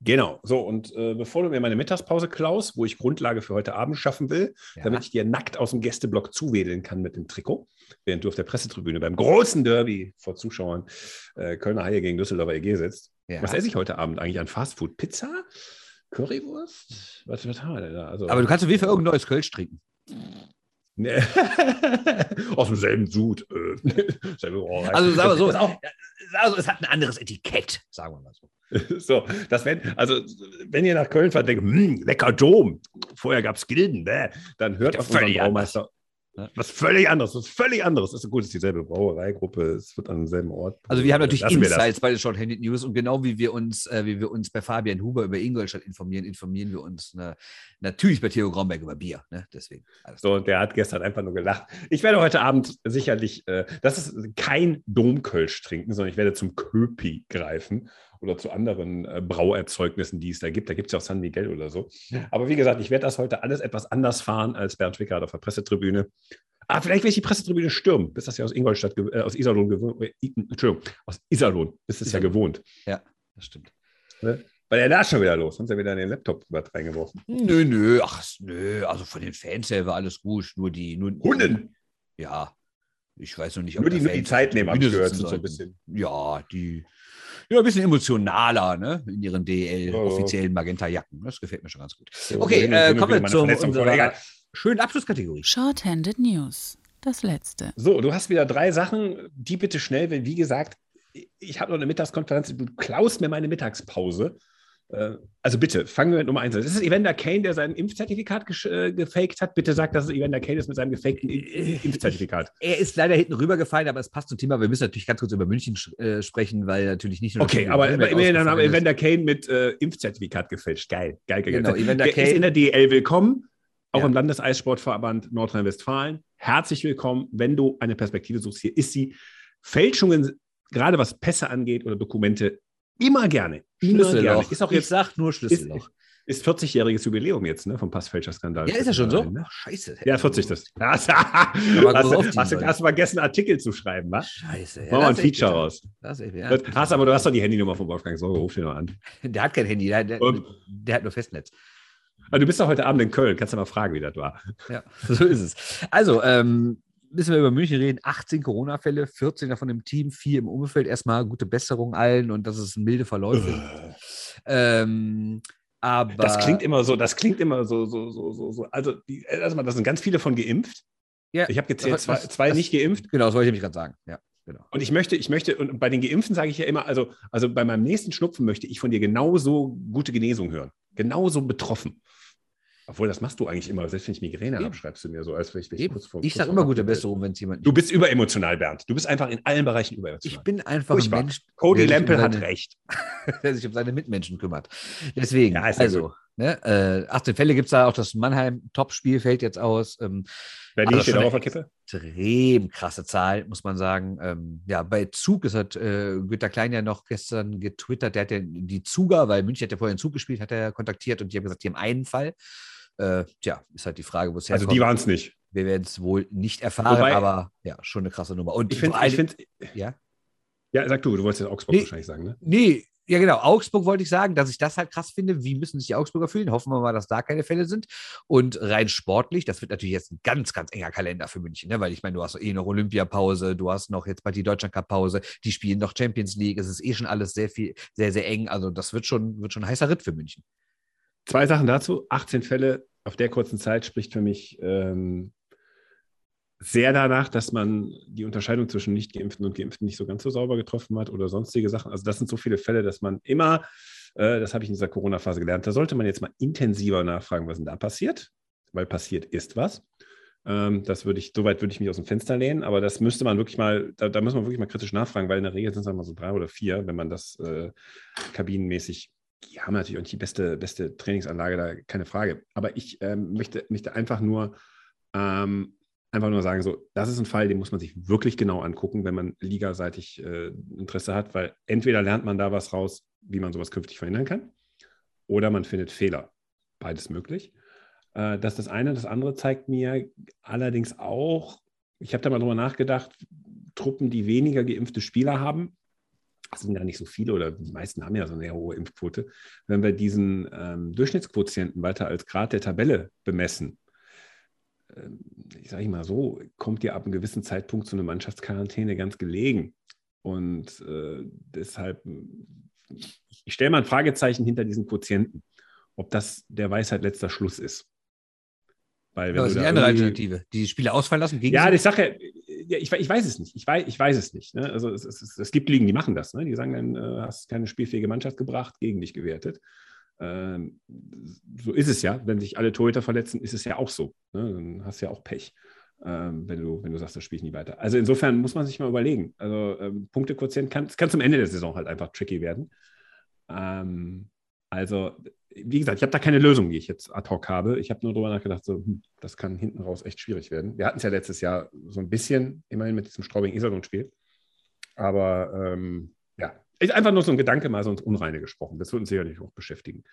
Genau, so und äh, bevor du mir meine Mittagspause klaust, wo ich Grundlage für heute Abend schaffen will, ja. damit ich dir nackt aus dem Gästeblock zuwedeln kann mit dem Trikot, während du auf der Pressetribüne beim großen Derby vor Zuschauern äh, Kölner Haie gegen Düsseldorfer EG sitzt. Ja. Was esse ich heute Abend eigentlich an Fastfood? Pizza? Currywurst? Was, was haben wir denn da? Also, Aber du kannst auf jeden Fall irgendein neues Kölsch trinken. Aus demselben Sud. Äh, also sagen wir so, also, es hat ein anderes Etikett, sagen wir mal so. So, das wenn, also wenn ihr nach Köln fahrt, denkt, hm, lecker Dom. Vorher gab es Gilden, bäh. dann hört auf unseren Baumeister. Was völlig anderes, was völlig anderes. Ist gut, es ist dieselbe Brauereigruppe, es wird an demselben Ort. Also wir haben natürlich Lassen Insights bei den Shorthanded News und genau wie wir uns, äh, wie wir uns bei Fabian Huber über Ingolstadt informieren, informieren wir uns ne, natürlich bei Theo Gromberg über Bier. Ne? Deswegen. So, und der hat gestern einfach nur gelacht. Ich werde heute Abend sicherlich, äh, das ist kein Domkölsch trinken, sondern ich werde zum Köpi greifen oder zu anderen äh, Brauerzeugnissen, die es da gibt. Da gibt es ja auch San Miguel oder so. Aber wie gesagt, ich werde das heute alles etwas anders fahren als Bernd Wickert auf der Pressetribüne. Ah, vielleicht werde ich die Pressetribüne stürmen, bis das ja aus Ingolstadt, äh, aus Iserlohn gewohnt, äh, Entschuldigung, aus Iserlohn, bis es ja gewohnt. Ja, das stimmt. Ne? Weil er da schon wieder los, sonst er wieder in den Laptop reingeworfen. Nö, nö, ach, nö, also von den Fans her war alles gut, nur die, nur, Hunden! Ja, ich weiß noch nicht, ob nur die, nur die Zeit nehmen, gehört so ein bisschen. Ja, die, ja, ein bisschen emotionaler ne? in ihren DL-offiziellen Magenta-Jacken. Das gefällt mir schon ganz gut. Okay, äh, kommen wir zu unserer schönen Abschlusskategorie. Shorthanded News. Das letzte. So, du hast wieder drei Sachen, die bitte schnell, wenn, wie gesagt, ich habe noch eine Mittagskonferenz, du klaust mir meine Mittagspause. Äh, also bitte, fangen wir mit Nummer eins an. Das ist Evander Kane, der sein Impfzertifikat äh, gefaked hat. Bitte sag, dass es Evander Kane ist mit seinem gefakten Impfzertifikat. Er ist leider hinten rübergefallen, aber es passt zum Thema. Wir müssen natürlich ganz kurz über München äh, sprechen, weil natürlich nicht nur. Okay, aber immerhin haben Evander Kane mit äh, Impfzertifikat gefälscht. Geil, geil, geil. Genau, Evander Kane ist in der DL willkommen, auch ja. im Landeseissportverband Nordrhein-Westfalen. herzlich willkommen. Wenn du eine Perspektive suchst, hier ist sie. Fälschungen, gerade was Pässe angeht oder Dokumente, immer gerne. Immer Schlüsselloch. Gerne. Ist auch jetzt, ich sag nur Schlüsselloch. Ist, ist 40-jähriges Jubiläum jetzt, ne, vom Passfälscherskandal. Ja, ist ja schon so? Ne? scheiße. Ja, 40 das. hast, du, hast vergessen, Artikel zu schreiben, was? Scheiße. Ja, Machen wir ein Feature raus. Das echt, ja. hast aber du hast doch die Handynummer von Wolfgang so, ruf den noch an. Der hat kein Handy, der, der, der hat nur Festnetz. Aber du bist doch heute Abend in Köln, kannst du mal fragen, wie das war. Ja, so ist es. Also, ähm, müssen wir über München reden. 18 Corona-Fälle, 14 davon im Team, 4 im Umfeld. Erstmal gute Besserung allen und dass es milde Verläufe ähm, aber das klingt immer so, das klingt immer so, so, so, so, so. Also, die, erstmal, das sind ganz viele von geimpft. Ja, ich habe gezählt, zwei, zwei das, nicht geimpft. Genau, das wollte ich nämlich gerade sagen. Ja. Genau. Und ich möchte, ich möchte, und bei den Geimpften sage ich ja immer, also, also bei meinem nächsten Schnupfen möchte ich von dir genauso gute Genesung hören. Genauso betroffen. Obwohl, das machst du eigentlich immer. Selbst wenn ich Migräne habe, schreibst du mir so, als wenn ich mich kurz vor. Ich sage immer gute Besserung, wenn es jemand. Du bist überemotional, Bernd. Du bist einfach in allen Bereichen überemotional. Ich bin einfach Furchtbar. ein Mensch. Cody Lempel hat recht. der sich um seine Mitmenschen kümmert. Deswegen, ja, also, ne, äh, 18 Fälle gibt es da auch das Mannheim-Top-Spiel fällt jetzt aus. Ähm, Berlin also steht auch auf der Kippe. Extrem krasse Zahl, muss man sagen. Ähm, ja, bei Zug ist hat äh, Günter Klein ja noch gestern getwittert, der hat ja die Zuger, weil München hat ja vorher einen Zug gespielt, hat er kontaktiert und die haben gesagt, die haben einen Fall. Äh, tja, ist halt die Frage, wo es herkommt. Also die waren es nicht. Wir werden es wohl nicht erfahren, Wobei, aber ja, schon eine krasse Nummer. Und ich finde, ich find, ja. Ja, sag du, du wolltest jetzt Augsburg nee, wahrscheinlich sagen, ne? Nee, ja, genau. Augsburg wollte ich sagen, dass ich das halt krass finde. Wie müssen sich die Augsburger fühlen? Hoffen wir mal, dass da keine Fälle sind. Und rein sportlich, das wird natürlich jetzt ein ganz, ganz enger Kalender für München, ne? weil ich meine, du hast eh noch Olympiapause, du hast noch jetzt bald die Deutschland Cup Pause, die spielen noch Champions League. Es ist eh schon alles sehr viel, sehr, sehr eng. Also, das wird schon, wird schon ein heißer Ritt für München. Zwei Sachen dazu. 18 Fälle auf der kurzen Zeit spricht für mich ähm, sehr danach, dass man die Unterscheidung zwischen Nicht-Geimpften und Geimpften nicht so ganz so sauber getroffen hat oder sonstige Sachen. Also das sind so viele Fälle, dass man immer, äh, das habe ich in dieser Corona-Phase gelernt, da sollte man jetzt mal intensiver nachfragen, was denn da passiert, weil passiert ist was. Ähm, das würde ich, soweit würde ich mich aus dem Fenster lehnen, aber das müsste man wirklich mal, da, da muss man wirklich mal kritisch nachfragen, weil in der Regel sind es einmal so drei oder vier, wenn man das äh, kabinenmäßig die haben natürlich auch nicht die beste, beste Trainingsanlage, da keine Frage. Aber ich ähm, möchte, möchte einfach nur ähm, einfach nur sagen, so, das ist ein Fall, den muss man sich wirklich genau angucken, wenn man ligaseitig äh, Interesse hat, weil entweder lernt man da was raus, wie man sowas künftig verhindern kann, oder man findet Fehler. Beides möglich. Äh, das ist das eine. Das andere zeigt mir allerdings auch, ich habe da mal drüber nachgedacht, Truppen, die weniger geimpfte Spieler haben, das sind ja nicht so viele oder die meisten haben ja so eine hohe Impfquote. Wenn wir diesen ähm, Durchschnittsquotienten weiter als Grad der Tabelle bemessen, äh, ich sage mal so, kommt ja ab einem gewissen Zeitpunkt zu einer Mannschaftsquarantäne ganz gelegen. Und äh, deshalb, ich stelle mal ein Fragezeichen hinter diesen Quotienten, ob das der Weisheit letzter Schluss ist. Weil wenn ja, was ist die andere Alternative? Die Spiele ausfallen lassen? Gegen ja, ich sage ich, ich, weiß es nicht. Ich weiß, ich weiß es nicht. Ne? Also es, es, es, gibt Ligen, die machen das. Ne? Die sagen dann, äh, hast keine spielfähige Mannschaft gebracht, gegen dich gewertet. Ähm, so ist es ja. Wenn sich alle Torhüter verletzen, ist es ja auch so. Ne? Dann hast du ja auch Pech, ähm, wenn, du, wenn du sagst, das spiele ich nie weiter. Also insofern muss man sich mal überlegen. Also ähm, Punktequotient kann, kann zum Ende der Saison halt einfach tricky werden. Ähm, also wie gesagt, ich habe da keine Lösung, die ich jetzt ad hoc habe. Ich habe nur darüber nachgedacht, so, hm, das kann hinten raus echt schwierig werden. Wir hatten es ja letztes Jahr so ein bisschen, immerhin mit diesem Straubing-Iserlohn-Spiel. Aber ähm, ja, ist einfach nur so ein Gedanke, mal so ins Unreine gesprochen. Das wird uns sicherlich auch beschäftigen.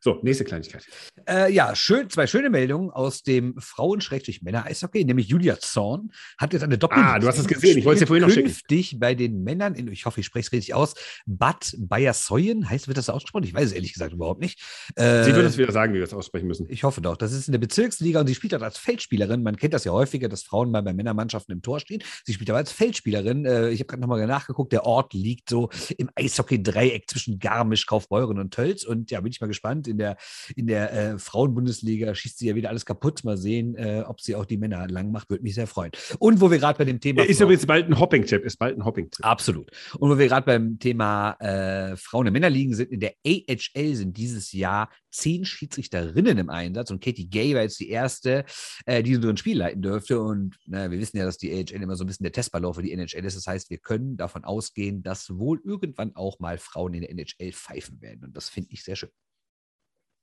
So, nächste Kleinigkeit. Äh, ja, schön, zwei schöne Meldungen aus dem Frauen-Männer-Eishockey, nämlich Julia Zorn hat jetzt eine Doppel. Ah, du hast es gesehen, ich wollte es dir vorhin noch schicken. Künftig bei den Männern, in, ich hoffe, ich spreche es richtig aus, Bad Bayersoyen, heißt, wird das ausgesprochen? Ich weiß es ehrlich gesagt überhaupt nicht. Äh, sie wird es wieder sagen, wie wir es aussprechen müssen. Ich hoffe doch. Das ist in der Bezirksliga und sie spielt dort als Feldspielerin. Man kennt das ja häufiger, dass Frauen mal bei Männermannschaften im Tor stehen. Sie spielt aber als Feldspielerin. Äh, ich habe gerade nochmal nachgeguckt, der Ort liegt so im Eishockey-Dreieck zwischen Garmisch, Kaufbeuren und Tölz. Und ja, bin ich mal gespannt. In der, in der äh, Frauenbundesliga schießt sie ja wieder alles kaputt. Mal sehen, äh, ob sie auch die Männer lang macht. Würde mich sehr freuen. Und wo wir gerade bei dem Thema. Ist übrigens bald ein Hopping-Tipp. Ist bald ein Hopping-Tipp. Absolut. Und wo wir gerade beim Thema äh, Frauen- und Männerligen sind, in der AHL sind dieses Jahr zehn Schiedsrichterinnen im Einsatz und Katie Gay war jetzt die erste, äh, die so ein Spiel leiten dürfte. Und na, wir wissen ja, dass die AHL immer so ein bisschen der Testballon für die NHL ist. Das heißt, wir können davon ausgehen, dass wohl irgendwann auch mal Frauen in der NHL pfeifen werden. Und das finde ich sehr schön.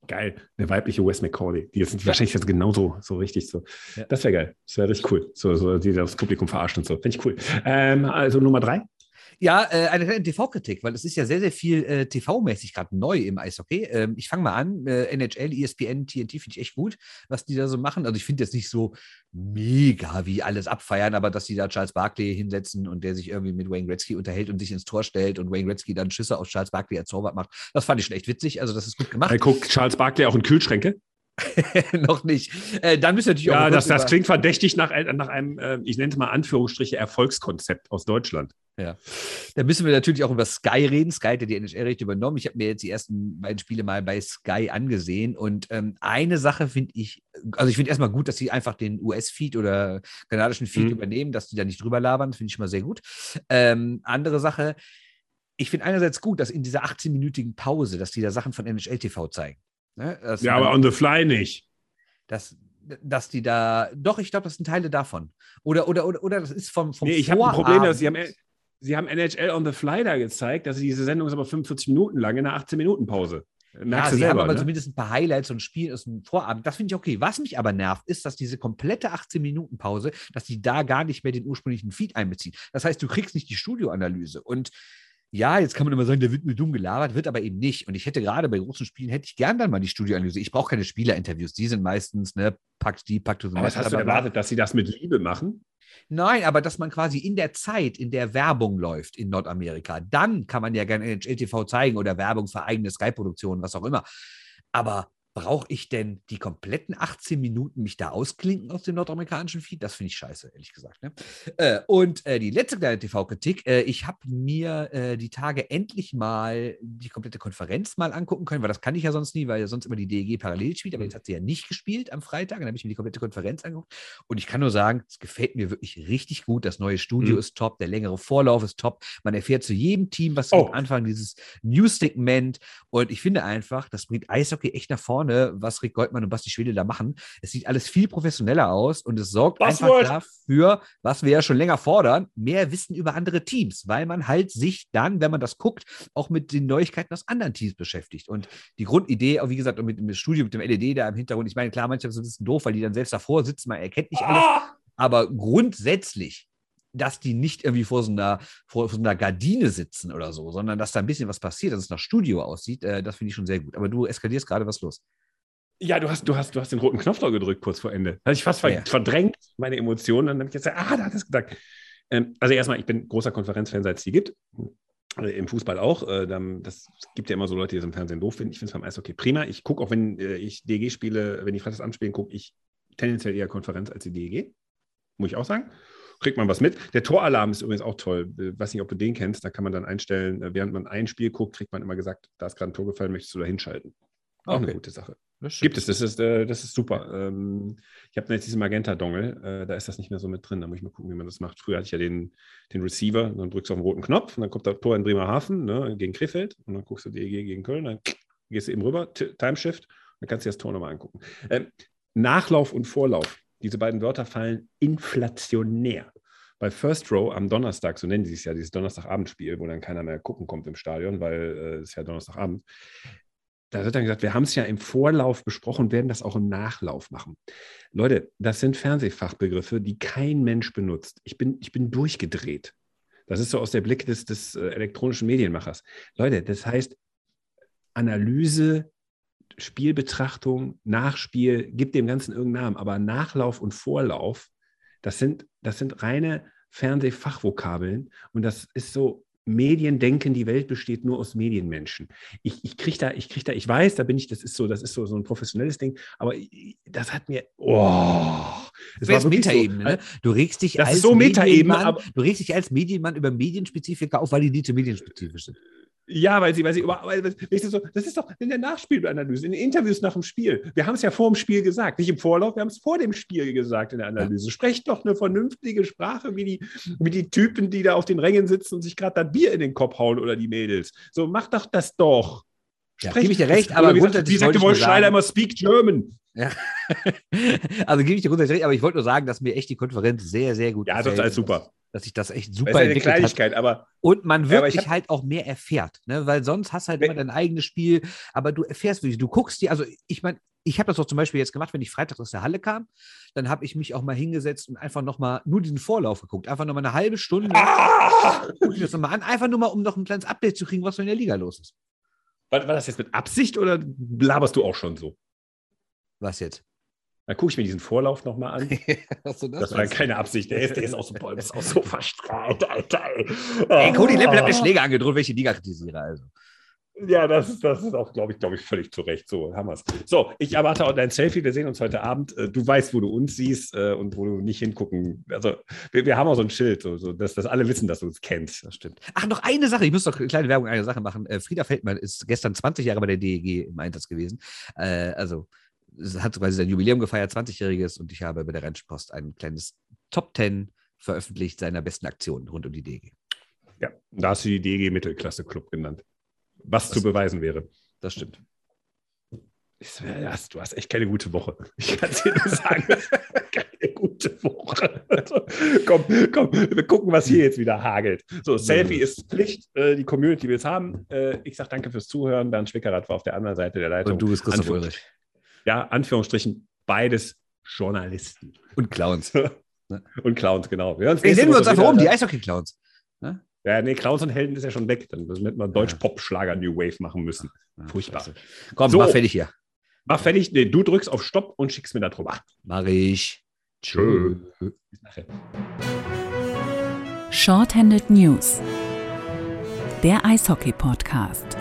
Geil, eine weibliche Wes McCauley. Die sind wahrscheinlich jetzt genauso so richtig so. Ja. Das wäre geil. Das wäre richtig cool. So, so, die das Publikum verarscht und so. Finde ich cool. Ähm, also Nummer drei. Ja, äh, eine kleine TV-Kritik, weil es ist ja sehr, sehr viel äh, TV-mäßig gerade neu im Eishockey. Ähm, ich fange mal an. Äh, NHL, ESPN, TNT finde ich echt gut, was die da so machen. Also ich finde jetzt nicht so mega wie alles abfeiern, aber dass die da Charles Barkley hinsetzen und der sich irgendwie mit Wayne Gretzky unterhält und sich ins Tor stellt und Wayne Gretzky dann Schüsse auf Charles Barkley als Torwart macht, das fand ich schon echt witzig. Also das ist gut gemacht. Er guckt Charles Barkley auch in Kühlschränke? noch nicht. Äh, dann müsst ihr natürlich ja, auch. Ja, das, das klingt verdächtig nach, nach einem, äh, ich nenne es mal Anführungsstriche, Erfolgskonzept aus Deutschland. Ja. Da müssen wir natürlich auch über Sky reden. Sky hat ja die NHL-Rechte übernommen. Ich habe mir jetzt die ersten beiden Spiele mal bei Sky angesehen. Und ähm, eine Sache finde ich, also ich finde erstmal gut, dass sie einfach den US-Feed oder kanadischen Feed mhm. übernehmen, dass die da nicht drüber labern. Das finde ich schon mal sehr gut. Ähm, andere Sache, ich finde einerseits gut, dass in dieser 18-minütigen Pause, dass die da Sachen von NHL TV zeigen. Ne? ja, aber on the fly nicht. Das, dass die da, doch, ich glaube, das sind Teile davon. Oder, oder, oder, oder das ist vom, vom Nee, ich habe ein Problem, dass sie haben, sie haben NHL on the fly da gezeigt, dass diese Sendung ist aber 45 Minuten lang in einer 18-Minuten-Pause. Ja, sie selber, haben aber ne? zumindest ein paar Highlights und Spiel ist ein Vorabend. Das finde ich okay. Was mich aber nervt, ist, dass diese komplette 18-Minuten-Pause, dass die da gar nicht mehr den ursprünglichen Feed einbeziehen. Das heißt, du kriegst nicht die Studioanalyse. Und ja, jetzt kann man immer sagen, der wird mir dumm gelabert, wird aber eben nicht. Und ich hätte gerade bei großen Spielen, hätte ich gern dann mal die Studioanalyse. Ich brauche keine Spielerinterviews. Die sind meistens, ne, packt die, packt du so. Aber was hast du erwartet, dass sie das mit Liebe machen? Nein, aber dass man quasi in der Zeit, in der Werbung läuft in Nordamerika, dann kann man ja gerne NHL TV zeigen oder Werbung für eigene Sky-Produktionen, was auch immer. Aber brauche ich denn die kompletten 18 Minuten mich da ausklinken aus dem nordamerikanischen Feed? Das finde ich scheiße, ehrlich gesagt. Ne? Äh, und äh, die letzte kleine TV-Kritik, äh, ich habe mir äh, die Tage endlich mal die komplette Konferenz mal angucken können, weil das kann ich ja sonst nie, weil ja sonst immer die DEG parallel spielt, aber jetzt hat sie ja nicht gespielt am Freitag, dann habe ich mir die komplette Konferenz angeguckt und ich kann nur sagen, es gefällt mir wirklich richtig gut. Das neue Studio mhm. ist top, der längere Vorlauf ist top. Man erfährt zu jedem Team, was oh. am Anfang dieses News-Segment und ich finde einfach, das bringt Eishockey echt nach vorne vorne, was Rick Goldmann und Basti Schwede da machen. Es sieht alles viel professioneller aus und es sorgt Passwort. einfach dafür, was wir ja schon länger fordern, mehr Wissen über andere Teams, weil man halt sich dann, wenn man das guckt, auch mit den Neuigkeiten aus anderen Teams beschäftigt. Und die Grundidee, wie gesagt, mit dem Studio, mit dem LED da im Hintergrund, ich meine, klar, manchmal ist es ein bisschen doof, weil die dann selbst davor sitzen, man erkennt nicht alles. Ah! Aber grundsätzlich dass die nicht irgendwie vor so, einer, vor, so einer Gardine sitzen oder so, sondern dass da ein bisschen was passiert, dass es nach Studio aussieht, äh, das finde ich schon sehr gut. Aber du eskalierst gerade was los. Ja, du hast, du, hast, du hast den roten Knopf da gedrückt kurz vor Ende. Hatte ich fast ja. verdrängt, meine Emotionen. Dann habe ich gesagt, ah, da hat es gedacht. Ähm, also erstmal, ich bin großer Konferenzfan, seit es die gibt. Äh, Im Fußball auch. Äh, das gibt ja immer so Leute, die es im Fernsehen doof finden. Ich finde es beim Eishockey prima. Ich gucke auch, wenn äh, ich DG spiele, wenn die Freitags anspielen, gucke ich tendenziell eher Konferenz als die DEG. Muss ich auch sagen kriegt man was mit. Der Toralarm ist übrigens auch toll. Ich äh, weiß nicht, ob du den kennst. Da kann man dann einstellen, äh, während man ein Spiel guckt, kriegt man immer gesagt, da ist gerade ein Tor gefallen, möchtest du da hinschalten. Auch okay. eine gute Sache. Gibt es, das ist, äh, das ist super. Ähm, ich habe jetzt diese Magenta-Dongle, da ist das nicht mehr so mit drin. Da muss ich mal gucken, wie man das macht. Früher hatte ich ja den, den Receiver, dann drückst du auf den roten Knopf und dann kommt das Tor in Bremerhaven ne, gegen Krefeld und dann guckst du DEG gegen Köln, dann gehst du eben rüber, Timeshift, dann kannst du dir das Tor nochmal angucken. Ähm, Nachlauf und Vorlauf, diese beiden Wörter fallen inflationär bei First Row am Donnerstag, so nennen sie es ja, dieses Donnerstagabendspiel, wo dann keiner mehr gucken kommt im Stadion, weil äh, es ja Donnerstagabend. Da wird dann gesagt, wir haben es ja im Vorlauf besprochen, werden das auch im Nachlauf machen. Leute, das sind Fernsehfachbegriffe, die kein Mensch benutzt. Ich bin, ich bin durchgedreht. Das ist so aus der Blick des, des äh, elektronischen Medienmachers. Leute, das heißt Analyse, Spielbetrachtung, Nachspiel, gibt dem Ganzen irgendeinen Namen, aber Nachlauf und Vorlauf, das sind, das sind reine Fernsehfachvokabeln und das ist so, Medien denken, die Welt besteht nur aus Medienmenschen. Ich, ich kriege da, ich kriege da, ich weiß, da bin ich, das ist so, das ist so, so ein professionelles Ding, aber das hat mir, oh, das, das war Metaebene, so, ne? Du regst dich das als ist so Metaebene, du regst dich als Medienmann über Medienspezifika auf, weil die nicht so medienspezifisch sind. Ja, weil sie, weil sie über, weil, das, ist so, das ist doch in der Nachspielanalyse, in den Interviews nach dem Spiel. Wir haben es ja vor dem Spiel gesagt, nicht im Vorlauf, wir haben es vor dem Spiel gesagt in der Analyse. Sprecht doch eine vernünftige Sprache, wie die, wie die Typen, die da auf den Rängen sitzen und sich gerade das Bier in den Kopf hauen oder die Mädels. So, mach doch das doch. Ja, gebe ich dir recht, aber grundsätzlich. Wie sagt Wolf Schneider immer Speak German? Ja. also gebe ich dir grundsätzlich recht, aber ich wollte nur sagen, dass mir echt die Konferenz sehr, sehr gut ja, gefällt. Ja, das ist alles super. Dass sich das echt Das super ist ja eine entwickelt hat. Kleinigkeit, aber Und man wirklich halt auch mehr erfährt, ne? weil sonst hast du halt immer dein eigenes Spiel, aber du erfährst wirklich, du guckst dir, also ich meine, ich habe das auch zum Beispiel jetzt gemacht, wenn ich freitags aus der Halle kam, dann habe ich mich auch mal hingesetzt und einfach nochmal nur diesen Vorlauf geguckt, einfach nochmal eine halbe Stunde, Ah! guck ich das nochmal an, einfach nur mal, um noch ein kleines Update zu kriegen, was so in der Liga los ist. war, war das jetzt mit Absicht oder laberst du auch schon so? Was jetzt? Dann gucke ich mir diesen Vorlauf nochmal an. Achso, Das war keine Absicht. Der ist, der ist, auch, so, boah, der ist auch so verstrahlt, Alter. Ey, Ey, Cody Lempel hat mir Oh. Schläge angedroht, die Liga kritisiere. Also. Ja, das, ist- das ist auch, glaube ich, glaube ich, völlig zu Recht. So, haben wir's. So, ich erwarte auch dein Selfie. Wir sehen uns heute Abend. Äh, Du weißt, wo du uns siehst äh, und wo du nicht hingucken. Also, wir, wir haben auch so ein Schild, so, so, dass, dass alle wissen, dass du uns kennst. Das stimmt. Ach, noch eine Sache. Ich muss doch eine kleine Werbung eine Sache machen. Äh, Frieda Feldmann ist gestern 20 Jahre bei der DEG im Einsatz gewesen. Also, hat quasi sein Jubiläum gefeiert, 20-jähriges, und ich habe bei der Rheinpost ein kleines Top 10 veröffentlicht seiner besten Aktionen rund um die DEG. Ja, da hast du die DG Mittelklasse Club genannt. Was Das- zu beweisen wäre. Das stimmt. Du hast echt keine gute Woche. Ich kann es dir nur sagen. keine gute Woche. Also, komm, komm, wir gucken, was hier jetzt wieder hagelt. So, Selfie ist Pflicht. Äh, die Community will es haben. Äh, ich sage danke fürs Zuhören. Bernd Schwickerath war auf der anderen Seite der Leitung. Und du bist Christoph Ulrich. Ja, Anführungsstrichen, beides Journalisten. Und Clowns. Und Clowns, genau. Wir, hören wir uns einfach um, die wieder. Eishockey-Clowns. Ja, nee, Clowns und Helden ist ja schon weg. Dann hätten wir Deutsch-Pop-Schlager New Wave machen müssen. Ah, Furchtbar. Komm, So. mach fertig hier. Mach fertig. Nee, du drückst auf Stopp und schickst mir da drüber. Mach ich. Tschö. Bis nachher. Shorthanded News. Der Eishockey-Podcast.